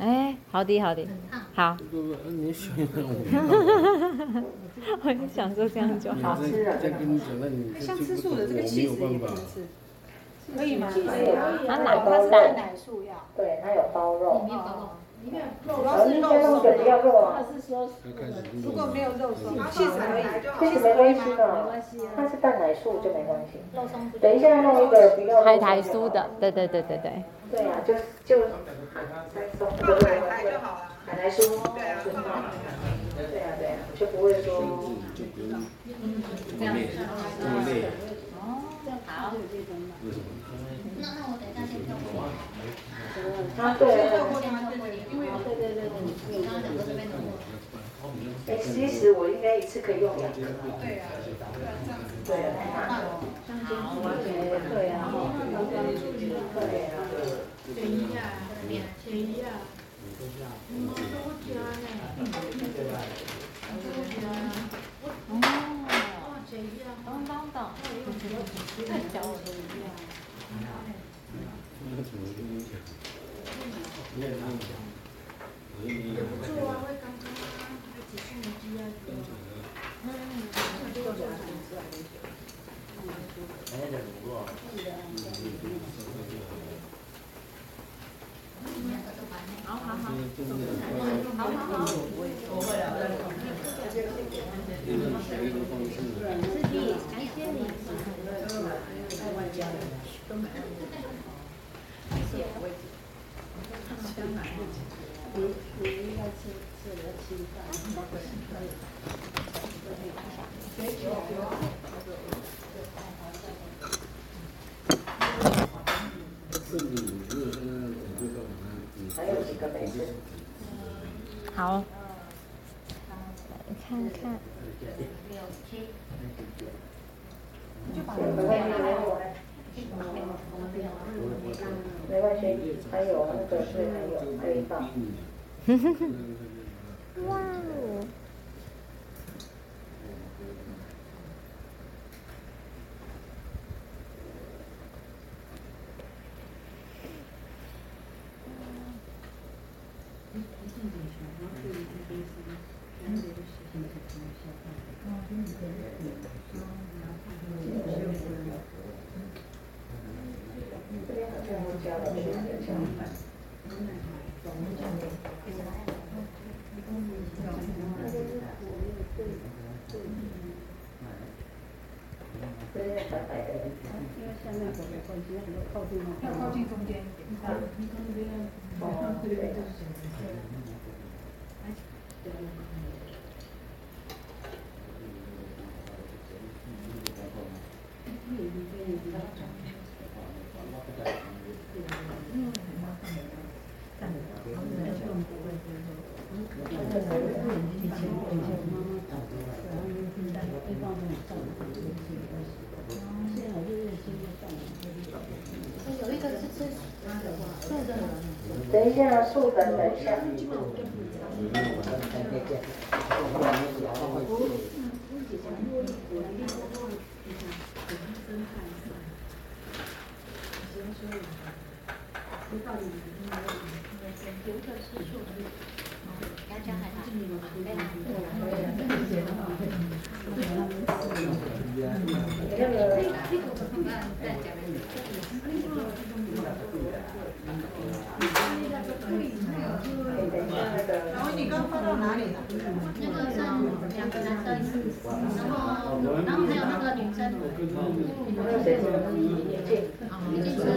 哎，好的好的，好。你想想我也想说这样就好。再跟你讲，那你像吃素的这个起司也不能吃，可以吗？可以啊，它奶包蛋奶素要。对，它有包肉。里面包肉。里面肉要是肉松，或者是说，如果没有肉松，起司可以，起司没关系的，它是蛋奶素就没关系。肉松。等一下弄一个比较海苔酥的，对对对对对。对啊，就就海苔酥，海苔就好了。海苔酥，对啊，对啊对啊，就不会说。这样子。这么累。哦，好。那那我等一下先跳过。啊，对。哎，其实我应该一次可以用两个。对啊，对啊，好。对啊。便宜啊，便宜啊。哦，便宜啊，等等等，太小了，便宜 Hmm. <laughs> 等一下，素的等一下。要加海苔，对啦。那个然后你刚放到哪里了？那个是两个男生，然后然后还有那个女生，已经吃了。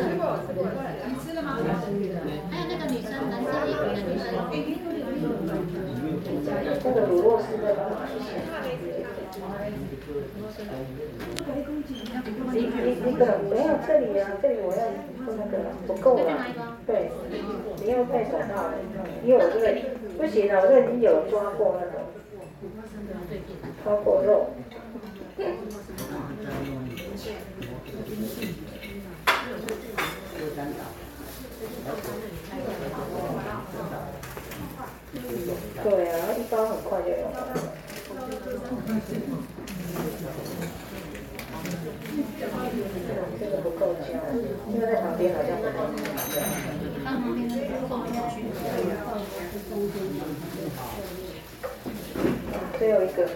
你吃了吗？还有那个女生，蓝色衣服的女生，那个乳酪是。在干嘛？你你你可能没有这里啊，这里我要那个不够了。对，你要戴手套，因为我这个不行了，我这已经有抓过那个，抓过肉。对啊，一包很快就用了。这个不够焦，因为在旁边好像不够。放旁边那个放进去。最后一个。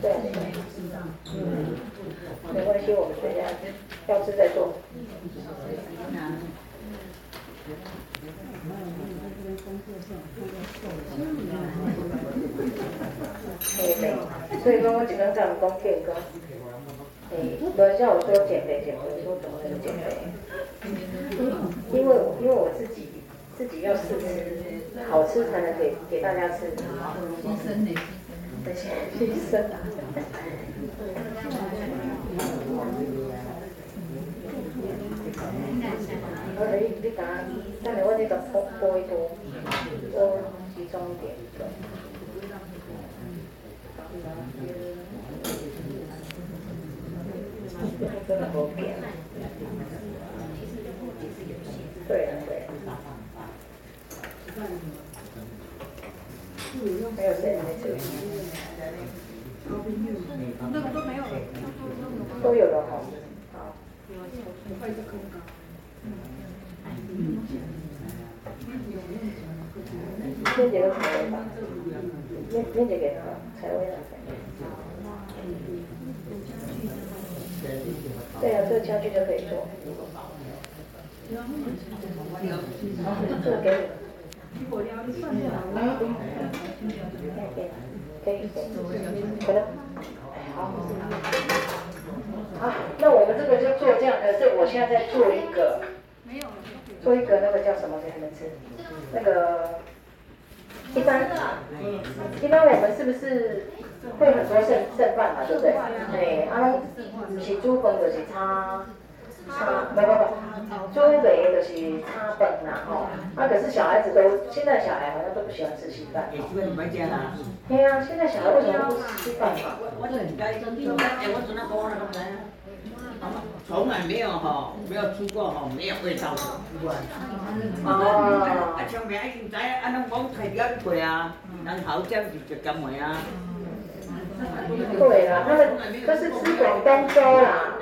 对。没关系，我们等下要吃再做。嘿嘿，所以说我只能这样讲健康。诶，不要像我说减肥减肥，说怎么能减肥？因为因为我自己自己要试吃，好吃才能给给大家吃。牺牲的牺牲。我你你讲，等下我这个播播一播，播集中点。真的好扁。对啊对啊。还有谁没吃？那个都没有了。都有了。哈。好。面姐都才会吧？面面姐给他才会来。对啊，这个家具就可以做。好，这个给你。可以，可以，可能。好。好，那我们这个就做这样，可是我现在在做一个。没有。做一个那个叫什么给你们吃？那个一般，一般我们是不是会很多剩剩饭嘛，对不对？哎，啊，是煮饭就是差差，没没没，煮饭就是差饭啦吼。啊，可是小孩子都，现在小孩好像都不喜欢吃稀饭。对啊，现在小孩为什么不吃稀饭嘛？从来没有哈，没有吃过哈，没有味道的。哦。啊，像明仔载啊，拢讲啊，人就就咁话啊。对啦，他们都是吃广东粥啦。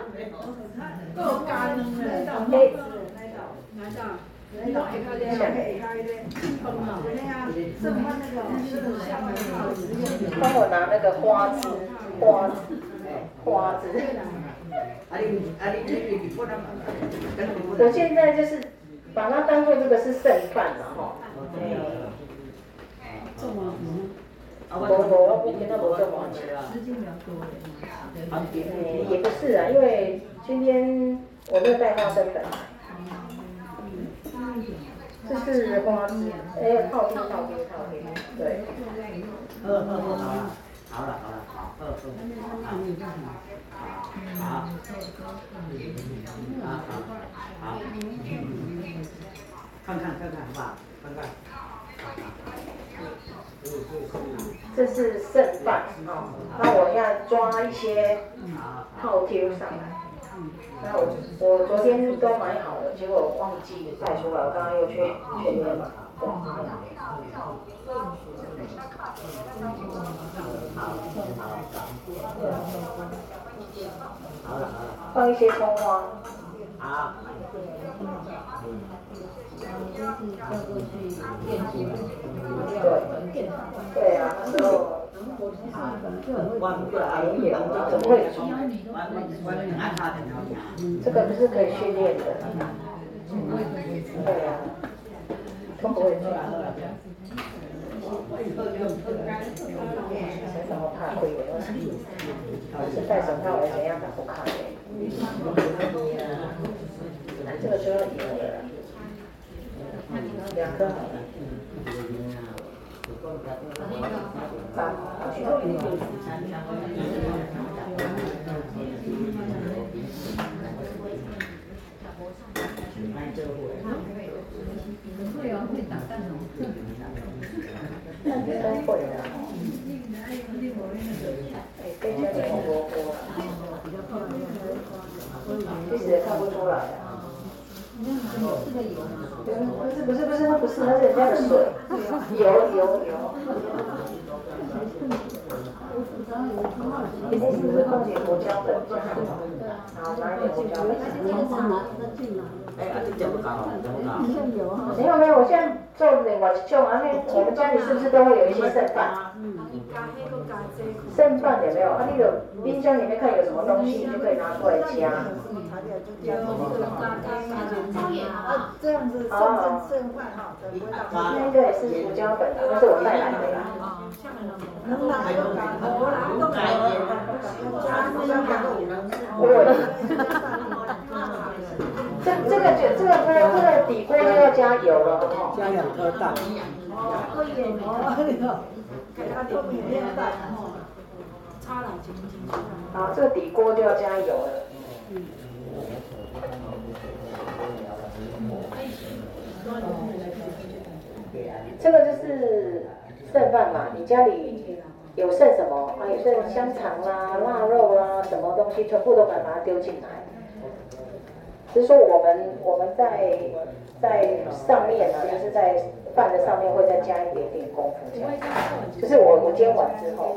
够干的，来到，来到，来到，下开的，下开的，烹啊，剩饭那个，是下饭的。帮我拿那个花枝，花枝，花枝。我现在就是把它当做这个是剩饭了哈。做吗？我我我今天不做吗？时间比较多诶，也不是啊，因为今天我没有带花生粉。这是花枝，哎，泡冰泡冰泡冰，对。好了好了好了好，好好。好，好，好，好，看看看看吧，看看。这是剩饭哦，那我要抓一些泡椒上来。那我我昨天都买好了，结果忘记带出来，我刚刚又去全联买。放一些葱花。好。对。对啊，然后。怎么会有葱？这个不是可以训练的。对啊。都不会做。谁这么怕亏？是戴手套还是怎样打不开的？这个就要，两颗好了。会啊，会打蛋哦。都会的。哎，被叫你红萝卜。其实也看不不是不是不是，那不是，那是人家的水。有有有。你这是不是放点胡椒粉？好，拿一点胡椒粉。没有没有，我现在做另外一种啊，那我们家里是不是都会有一些剩饭？剩饭有没有？啊，那个冰箱里面看有什么东西，就可以拿出来加。这样子剩剩剩饭哈，那个也是胡椒粉的，那是我带来的呀。能拿就拿，我拿都拿。加胡椒粉。这这个就这个锅这个底锅就要加油了哈。加两颗蛋。好，这个底锅就要加油了。这个就是剩饭嘛，你家里有剩什么？啊，有剩香肠啦、腊肉啦，什么东西全部都把它丢进来。只是说我们我们在在上面呢，就是在饭的上面会再加一点点功夫，这样。就是我我煎完之后。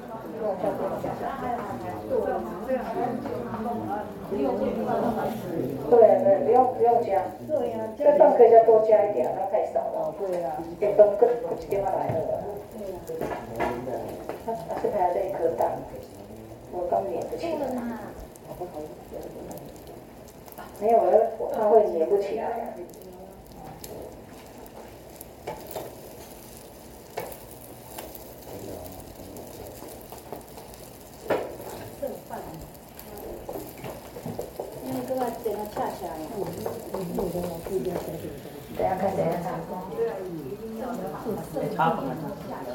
对对，不用不用加。对呀，这饭可以再多加一点，那太少了。对呀，一饭更更一点来了。他他是还要这一颗蛋，我刚粘不起来。没有了，他会粘不起来。等下看，等下看。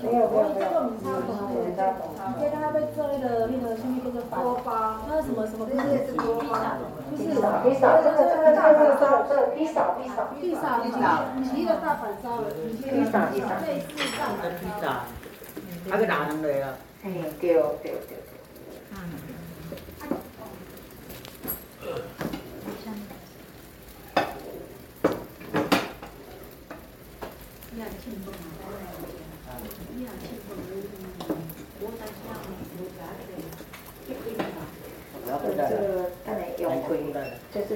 没有没有没有。现在他被做那个那个什么那个多巴，那什么什么，这是多巴，披萨披萨，这个这个这个这个这个披萨披萨披萨披萨，一个大阪烧的，披萨披萨，类似大阪披萨，那个哪能来啊？哎，对对对对个当然要亏，就是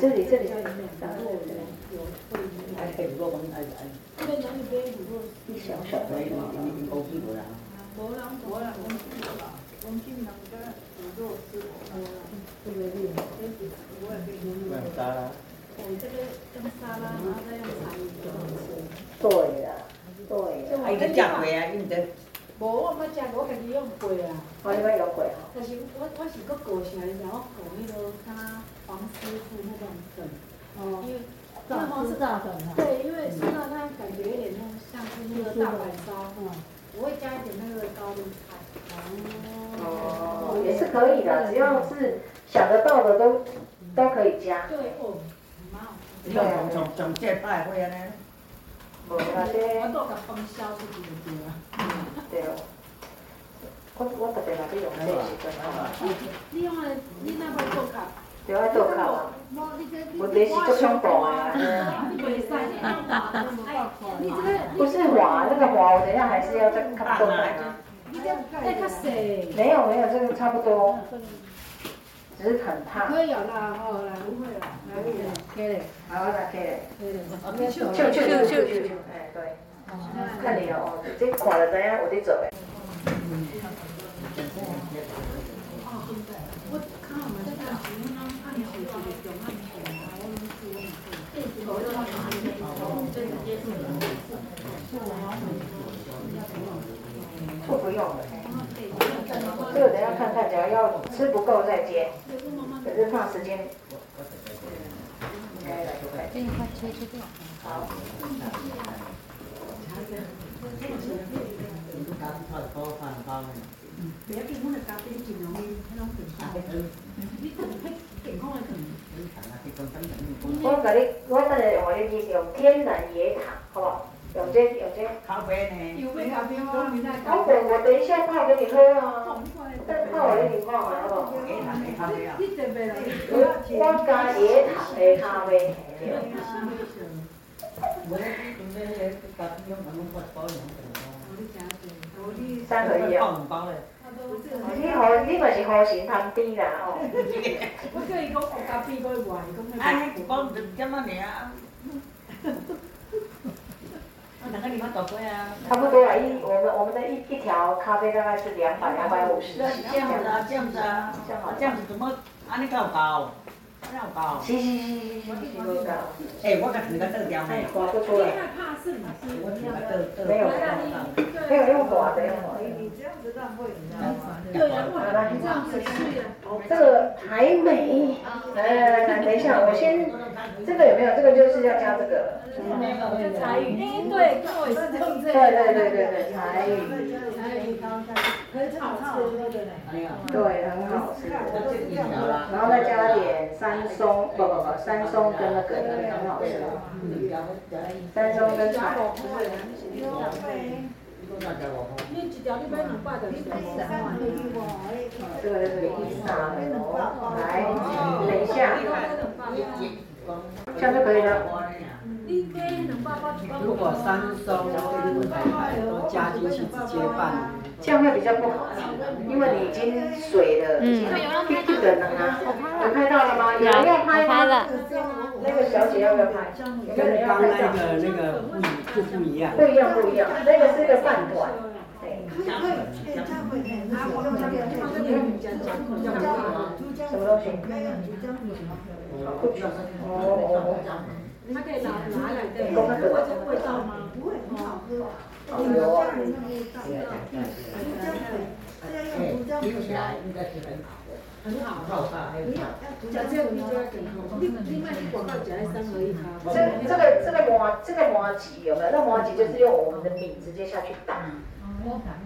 这里这里。哎，可以如果我们哎哎，一小小的。高级不啦？我啷我啷我去了，我去那个五座吃过。特别厉害。我也可以。对，沙拉。我这个用沙拉，然后再用茶叶就好吃。对啦，对。还有个酱味啊，你得。无，我毋捌食过，我家己用过啊。我你捌用过吼？但是我我是搁过啥？然后过那个他黄师傅那种粉。哦。因为那黄是大粉哈。对，因为吃到它感觉有点那种像是那个大阪烧。嗯。我会加一点那个高丽菜。哦。也是可以的，只要是想得到的都都可以加。对哦，蛮好。你用从从从这派会啊呢？无那些。我都甲风销出去就对啊。对哦。我我特别来去用这个。你用的，你那会做卡？对，我做卡啊。我这是做胸部的。不是滑，那个滑我等一下还是要再看动态。没有没有，这个差不多。只是很烫。可以有啦，哦，来，不会啦，来，可以。好，来，可以。就就就就就，哎，对。看你哦，这看了，等下我得走哎。这不用了，这个等下看看，只要要吃不够再煎，可是怕时间。好。我甲你，我等下用你用天然椰糖，好不好？用这用这。咖啡呢？有杯咖啡吗？我我我等一下泡给你喝啊，泡给你泡好不好？椰糖的咖啡啊。我加椰糖的咖啡。三合一啊！你好，你嘛是好心汤底啦哦。我叫伊讲学咖啡过来，讲。哎，你讲就这么尔。差不多啊，一我们我们的一一条咖啡大概是两百两百五十。这样子啊，这样子啊，这样子怎么安尼够高？安尼有够？是是是是是，够够。哎，我甲你个倒掉没有？挂不出来。没有没有用挂的。你这样子浪费，你知道吗？对这样子去了。这个还没，来来来来，等一下，我先，这个有没有？这个就是要加这个。才语，对，跟我也是用这个。对对对对对，才语。很好吃，对不对？对，很好吃。然后再加点山松，不不不，山松跟那个也很好吃。山松跟菜。你一条你买两百就是两万。这个就是披萨，来，等一下，这样就可以了。如果三松都加进去直接拌，这样会比较不好吃，因为你已经水了，已经滴滴的了啊。有拍到了吗？有人要拍吗？那个小姐要不要拍？跟刚那个那个不就不一样。不一样不一样，那个是个饭团。什么东西？哦。它可以拿拿来对，会有味道吗？不会，很好喝。有。听起来应该是很好的。很好。讲这个你就要给另另外你广告讲在三合一咖。这这个这个麻这个麻糬有没有？那麻糬就是用我们的米直接下去打，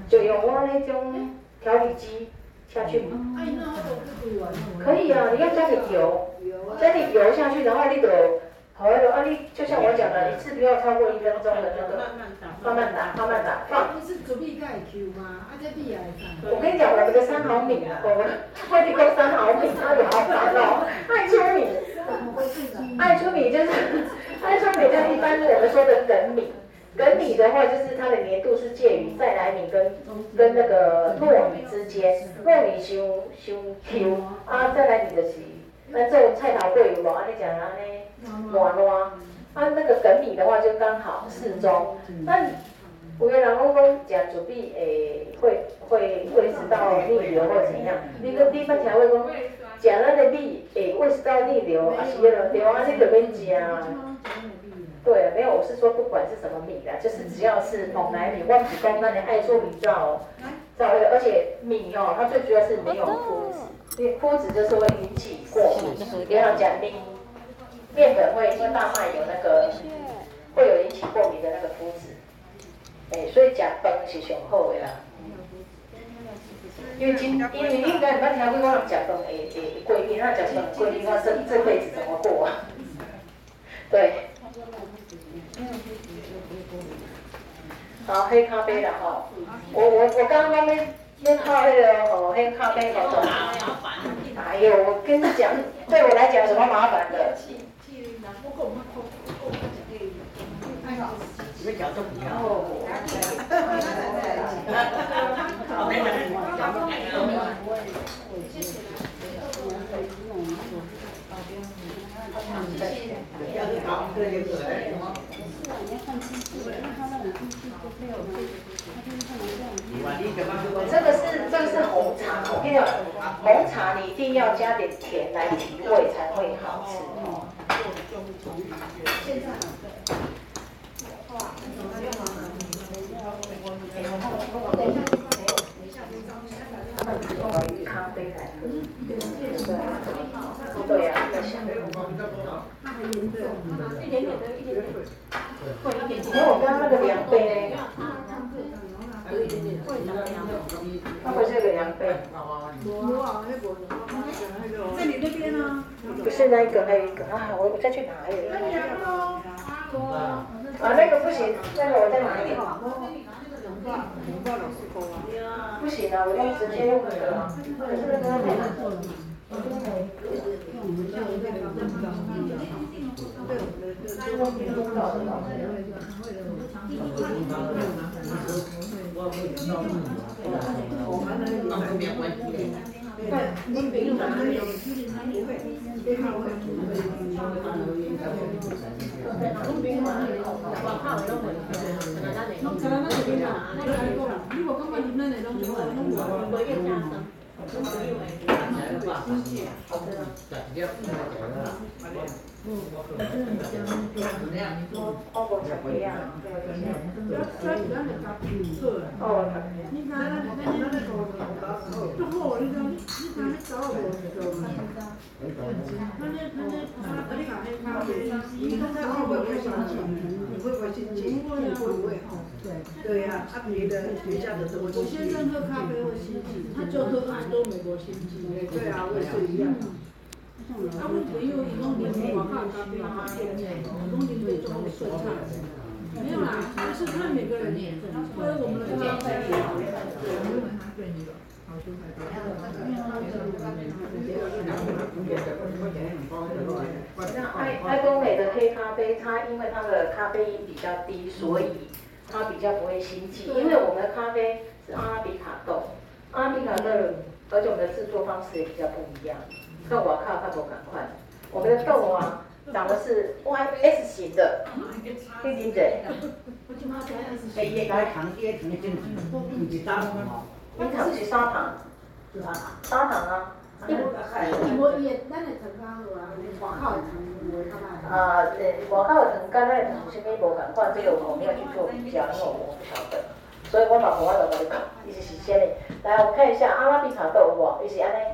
就用我那种调理机下去。可以啊，你要加点油，加点油下去，然后你就。好了，啊你就像我讲的，一次不要超过一分钟的那个，慢慢打，慢慢打，放。你是准备盖 Q 吗？啊这边也我跟你讲，我们的三毫米啊，我们快递工三毫米，那也好烦哦。爱出米，爱出米就是 <laughs> 爱出米，就是一般我们说的梗米。梗米的话，就是它的粘度是介于再来米跟跟那个糯米之间，糯米伤伤 Q，啊再来米的是，那这种菜头粿有无？啊你讲安尼。暖暖，啊，那个梗米的话就刚好适中。那有的人讲讲食准备诶，会会胃食道逆流或怎样？你个你捌听过讲食咱的米诶，胃食道逆流，啊是了对啊，你就免食啊。对，没有，我是说不管是什么米啦，就是只要是凤梨米、我是讲咱的爱做米造造那个，而且米哦，它最主要是没有麸质，因为麸质就是会引起过敏，不要讲米。面粉会因为大麦有那个会有引起过敏的那个麸质，哎，所以讲饭是上好的啦。因为今因为应该捌听过我讲饭会会过敏，那讲饭过敏，那这这辈子怎么过啊？<laughs> 对。好，黑咖啡了哈。我我我刚刚那那泡那个哦黑咖啡好重。哎呦，我跟你讲，对我来讲什么麻烦的？你们讲都不要。<laughs> 这个是这个是红茶，我跟你讲，红茶你一定要加点甜来提味才会好吃哦。咖啡来喝，对呀，在想。因为我刚刚那个量杯呢？那不是个量杯。在你那边呢？不是那个，还有一个啊，我我再去拿一个。啊，那个不行，那个我再拿一个。不行啊，我要直接用那个。可是那个太难做了。哦，好，你讲，你讲你找我做嘛？那那那那咖啡咖啡，你刚才会不会心情？你会不会心情？会啊，会不会？对呀，他别的学校的都会。我先生喝咖啡会心情，他就喝很多美国心情。对啊，我也是一样。他们朋友一弄点我看咖啡嘛，弄点对中的顺畅。没有啦，就是看每个人，喝我们的咖啡。像爱爱多美的黑咖啡，它因为它的咖啡因比较低，所以它比较不会心悸。因为我们的咖啡是阿拉比卡豆，阿拉比卡豆，而且我们的制作方式也比较不一样，跟我靠它多赶快。我们的豆啊，长的是 Y S 型的，对不对？哎，叶家糖叶糖的正常，唔是砂糖哦。你糖是砂糖，砂糖啊。一模一样，咱的糖胶啊，外口的糖无较歹。啊，诶，外口的糖跟咱的糖有啥物无共款？这个我没有去做比较，因为我不晓得。所以我嘛无法度甲你讲，伊是是啥物？来，我看一下阿拉比卡豆有无？伊是安尼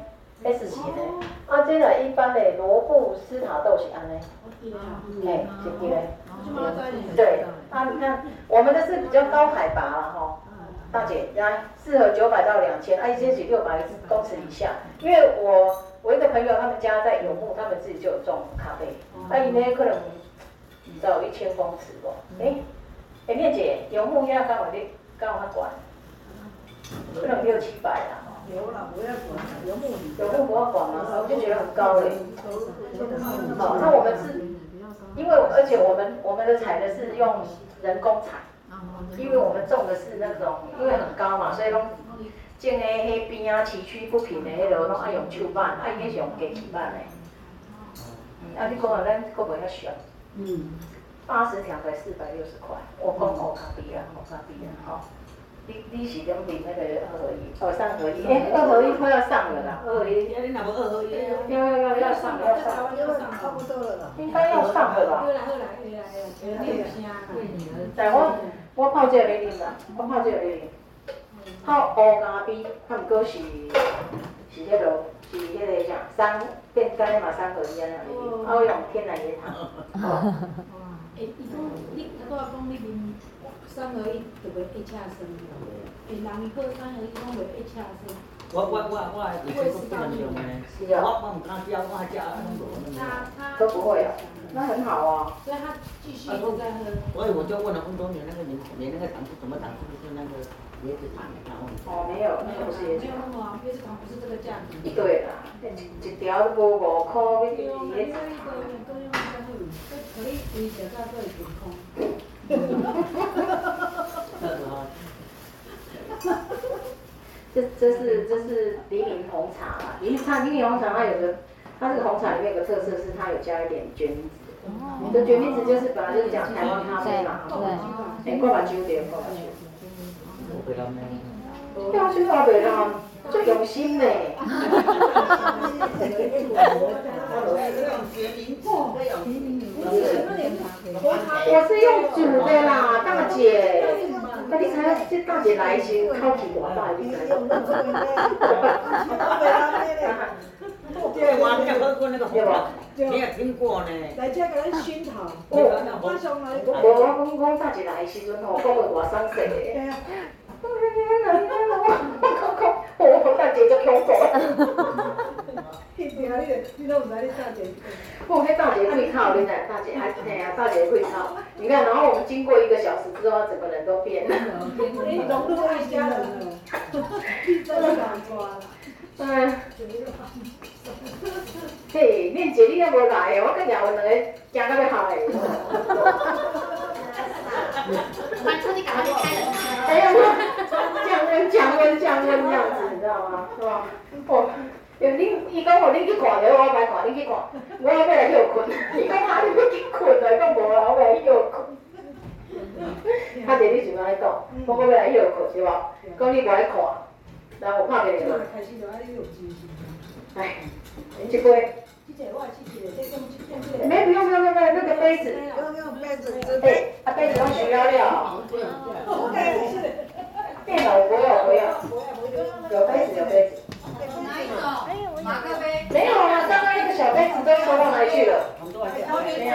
S 型的。啊，这个一般的罗布斯塔豆是安尼。哎，是对的。对，啊，你看，我们的是比较高海拔了吼。大姐，来，适合九百到两千，啊，一些是六百公尺以下。因为我我一个朋友，他们家在游牧，他们自己就有种咖啡，啊，伊呢可能不到一千公尺不？诶，诶，念姐，游牧要刚好你刚好他管，可能六七百啦。有啦，不要管，嘛，我就觉得很高嘞。好，那我们是，因为而且我们我们的采的是用人工采。因为我们种的是那种，因为很高嘛，所以拢种的迄边啊崎岖不平的迄落，拢爱用手板，啊伊迄是用机器板的。啊，你讲啊，咱阁袂遐俗。嗯。八十条才四百六十块，我讲乌咖啡啊，乌咖啡啊，吼。你你是点点那个二合一？哦，三合一。哎，二合一快要上了啦，二合一。你若无二合一？要要要要上要上。差不多了啦。应该要上了吧。好啦好啦，会啦会啦，你有声啊？在我。我泡这个没啉啦，我泡这个没啉。泡乌咖啡，它毋过是是迄落是迄个啥三变干的嘛三合一安尼啉，啊我用天然椰糖。<laughs> 哦，哎，伊讲你他拄仔讲你啉三合一就袂一车身，诶，人伊喝三合一讲袂一车生。我我我我以前都不能用诶，我我唔敢加，我加那个。都不会啊。那很好啊，所以他继续都在喝。所以我就问了温东，你那个你你那个糖是什么糖？是不是那个椰子糖？哦，没有，没有，不是椰子糖。椰子糖不是这个价格。对啦，一条都无五块，你椰子糖。可以可以写在这里补充。<laughs> 这这是这是黎明红茶啦，黎明茶黎明红茶它有个。它这个红茶里面有个特色是它有加一点决明子，哦。这决明子就是本来就是讲台湾咖啡嘛，对，哎，挂把酒点，挂把酒。对啊，去挂袂啦，最用心呢。我是用煮的啦，大姐。那你看，这 <laughs> 大姐来时烤几多大？你猜？对，我还没喝过那个红茶，没有听过呢。来这个咱熏陶。我我讲讲大姐来时阵吼，讲话外省说的。<laughs> 我靠靠，我大姐就恐怖。你听你的，你都唔知你大姐。哦，那大姐会靠，你？看，然后我们经过一个小时之后，整个人都变了。你融入一家人了。真的难过。嗯。<laughs> 嘿，念姐你也无来的，我跟两个人惊到要哭的。<laughs> 快出去赶快去开冷气。哎呀，降温降温降温这样子，你知道吗？是吧？哦，有恁伊讲互恁去看的，我来看，恁去看，我要来休困。伊讲啊，你要去困的，讲无啊，我来休困。他姐你想安尼讲，我我要来休困是吧？讲你无爱看，然后我拍给你了。哎，你没不用不用不用那个杯子，用用杯子，杯啊杯子用塑料料，不用不用，电脑不要不要，有杯子有杯子，哪一个？杯？没有了，刚刚那个小杯子都收到哪去了？没有，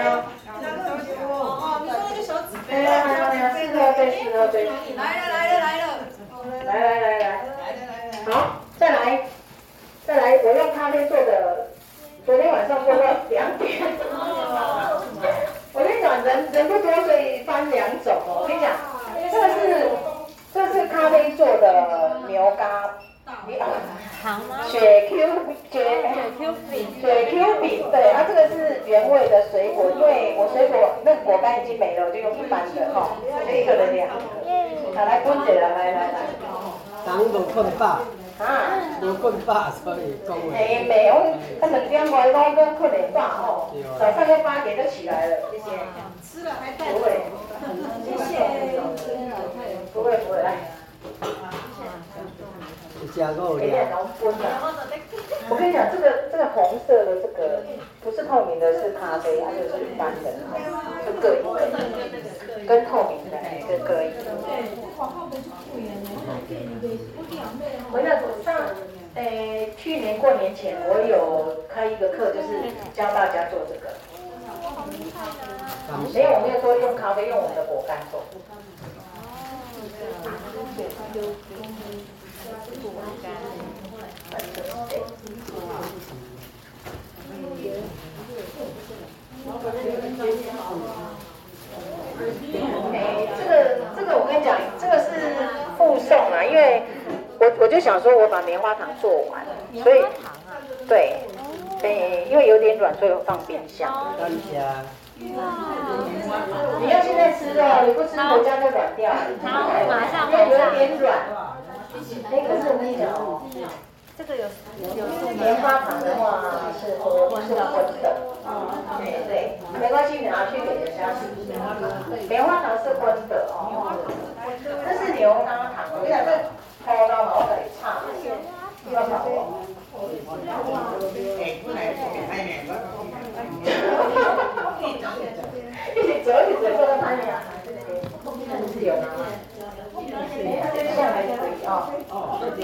哦，你说那个杯？没有没有没有，四个杯四个杯，来。困饱，啊，无困饱，所以讲话。哎，没有，他两点外拢都困哦，早上要八点就起来了，谢谢。吃了还带。不会，谢谢。不会不会，来。加够了。我跟你讲，这个这个红色的这个不是透明的，是咖啡，它就是一般的，就各一个，跟透明的各各一个。我那上，诶，去年过年前我有开一个课，就是教大家做这个。没有，我没有说用咖啡，用我们的果干做。哎，这个这个我跟你讲，这个是附送啊，因为我我就想说我把棉花糖做完，所以对，对，因为有点软，所以我放冰箱。你要现在吃的，你不吃回家就软掉了。好，马上因为有点软。哎，可是我跟你讲哦，这个有有棉花糖的话是我是温的。对对，没关系，你拿去给人家吃。棉花糖是荤的哦，这是牛轧糖，我跟你讲，这超高嘛，我给你差一些，要少哦。一起走，一起走，坐在哪里啊？是有吗？哎，他接下来可以啊。哦，对。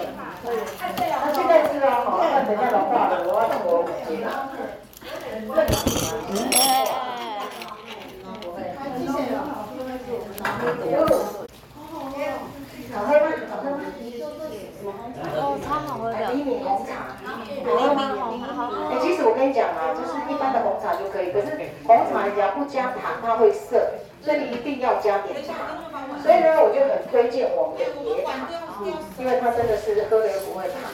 他现在吃啊，好，那等下的话，我要等我母亲了。好喝吗？好喝吗？哦，超好喝的。黎明红茶。好喝吗？好喝。哎，其实我跟你讲啊，就是一般的红茶就可以，可是茶只要不加糖，它会涩，所以你一定要加点糖。所以呢，我就很推荐我们的椰糖，因为它真的是喝了又不会胖，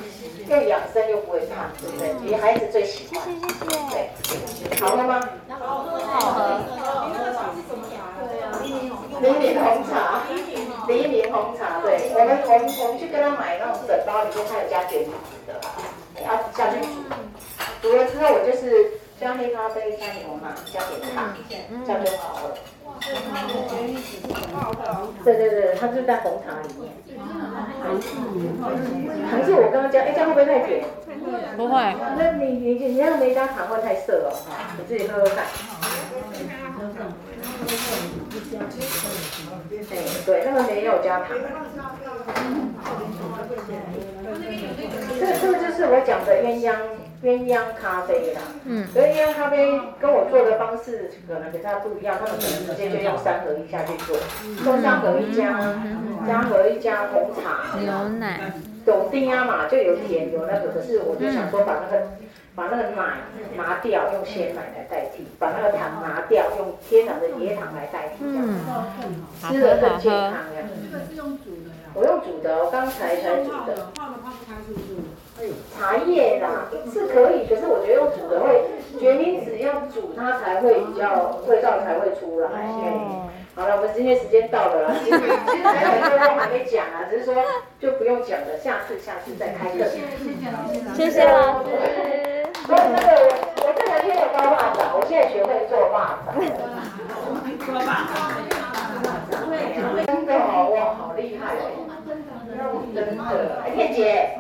又养生又不会胖，对不对？女孩子最喜欢。谢谢谢谢。对，好喝吗？好喝。好喝。黎明红茶。黎明红茶，对，我们我们我们去跟他买那种整包，里面它有加卷子的，要下去煮。煮了之后，我就是加黑咖啡，加牛奶，加点糖，这样就好了。对对对，它就在红茶里面。糖是我刚刚加，哎，这样会不会太甜？不会。那你你你要没加糖会太涩哦，你自己喝喝看。哎，对，那个没有加糖。这个这个就是我讲的鸳鸯鸳鸯咖啡啦。嗯。所以鸳鸯咖啡跟我做的方式可能跟它不一样，他们可能直接就用三合一下去做，中三合一加三合一加红茶、牛奶，懂丁啊嘛，就有甜有那个，可是我就想说把那个。把那个奶拿掉，用鲜奶来代替；把那个糖拿掉，用天然的椰糖来代替，这样子吃的更健康呀。这个是用煮的呀？我用煮的，我刚才才煮的。泡的泡不开是不是？茶叶啦，是可以，可是我觉得用煮的会，决明子要煮它才会比较味道才会出来。好了，我们今天时间到了啦。其实其实还有很多都还没讲啊，只是说就不用讲了，下次下次再开课。谢谢老师。所以那个我我这两天有包袜子，我现在学会做袜子。<laughs> 真的哦，哇，好厉害哦！真的，哎，燕姐。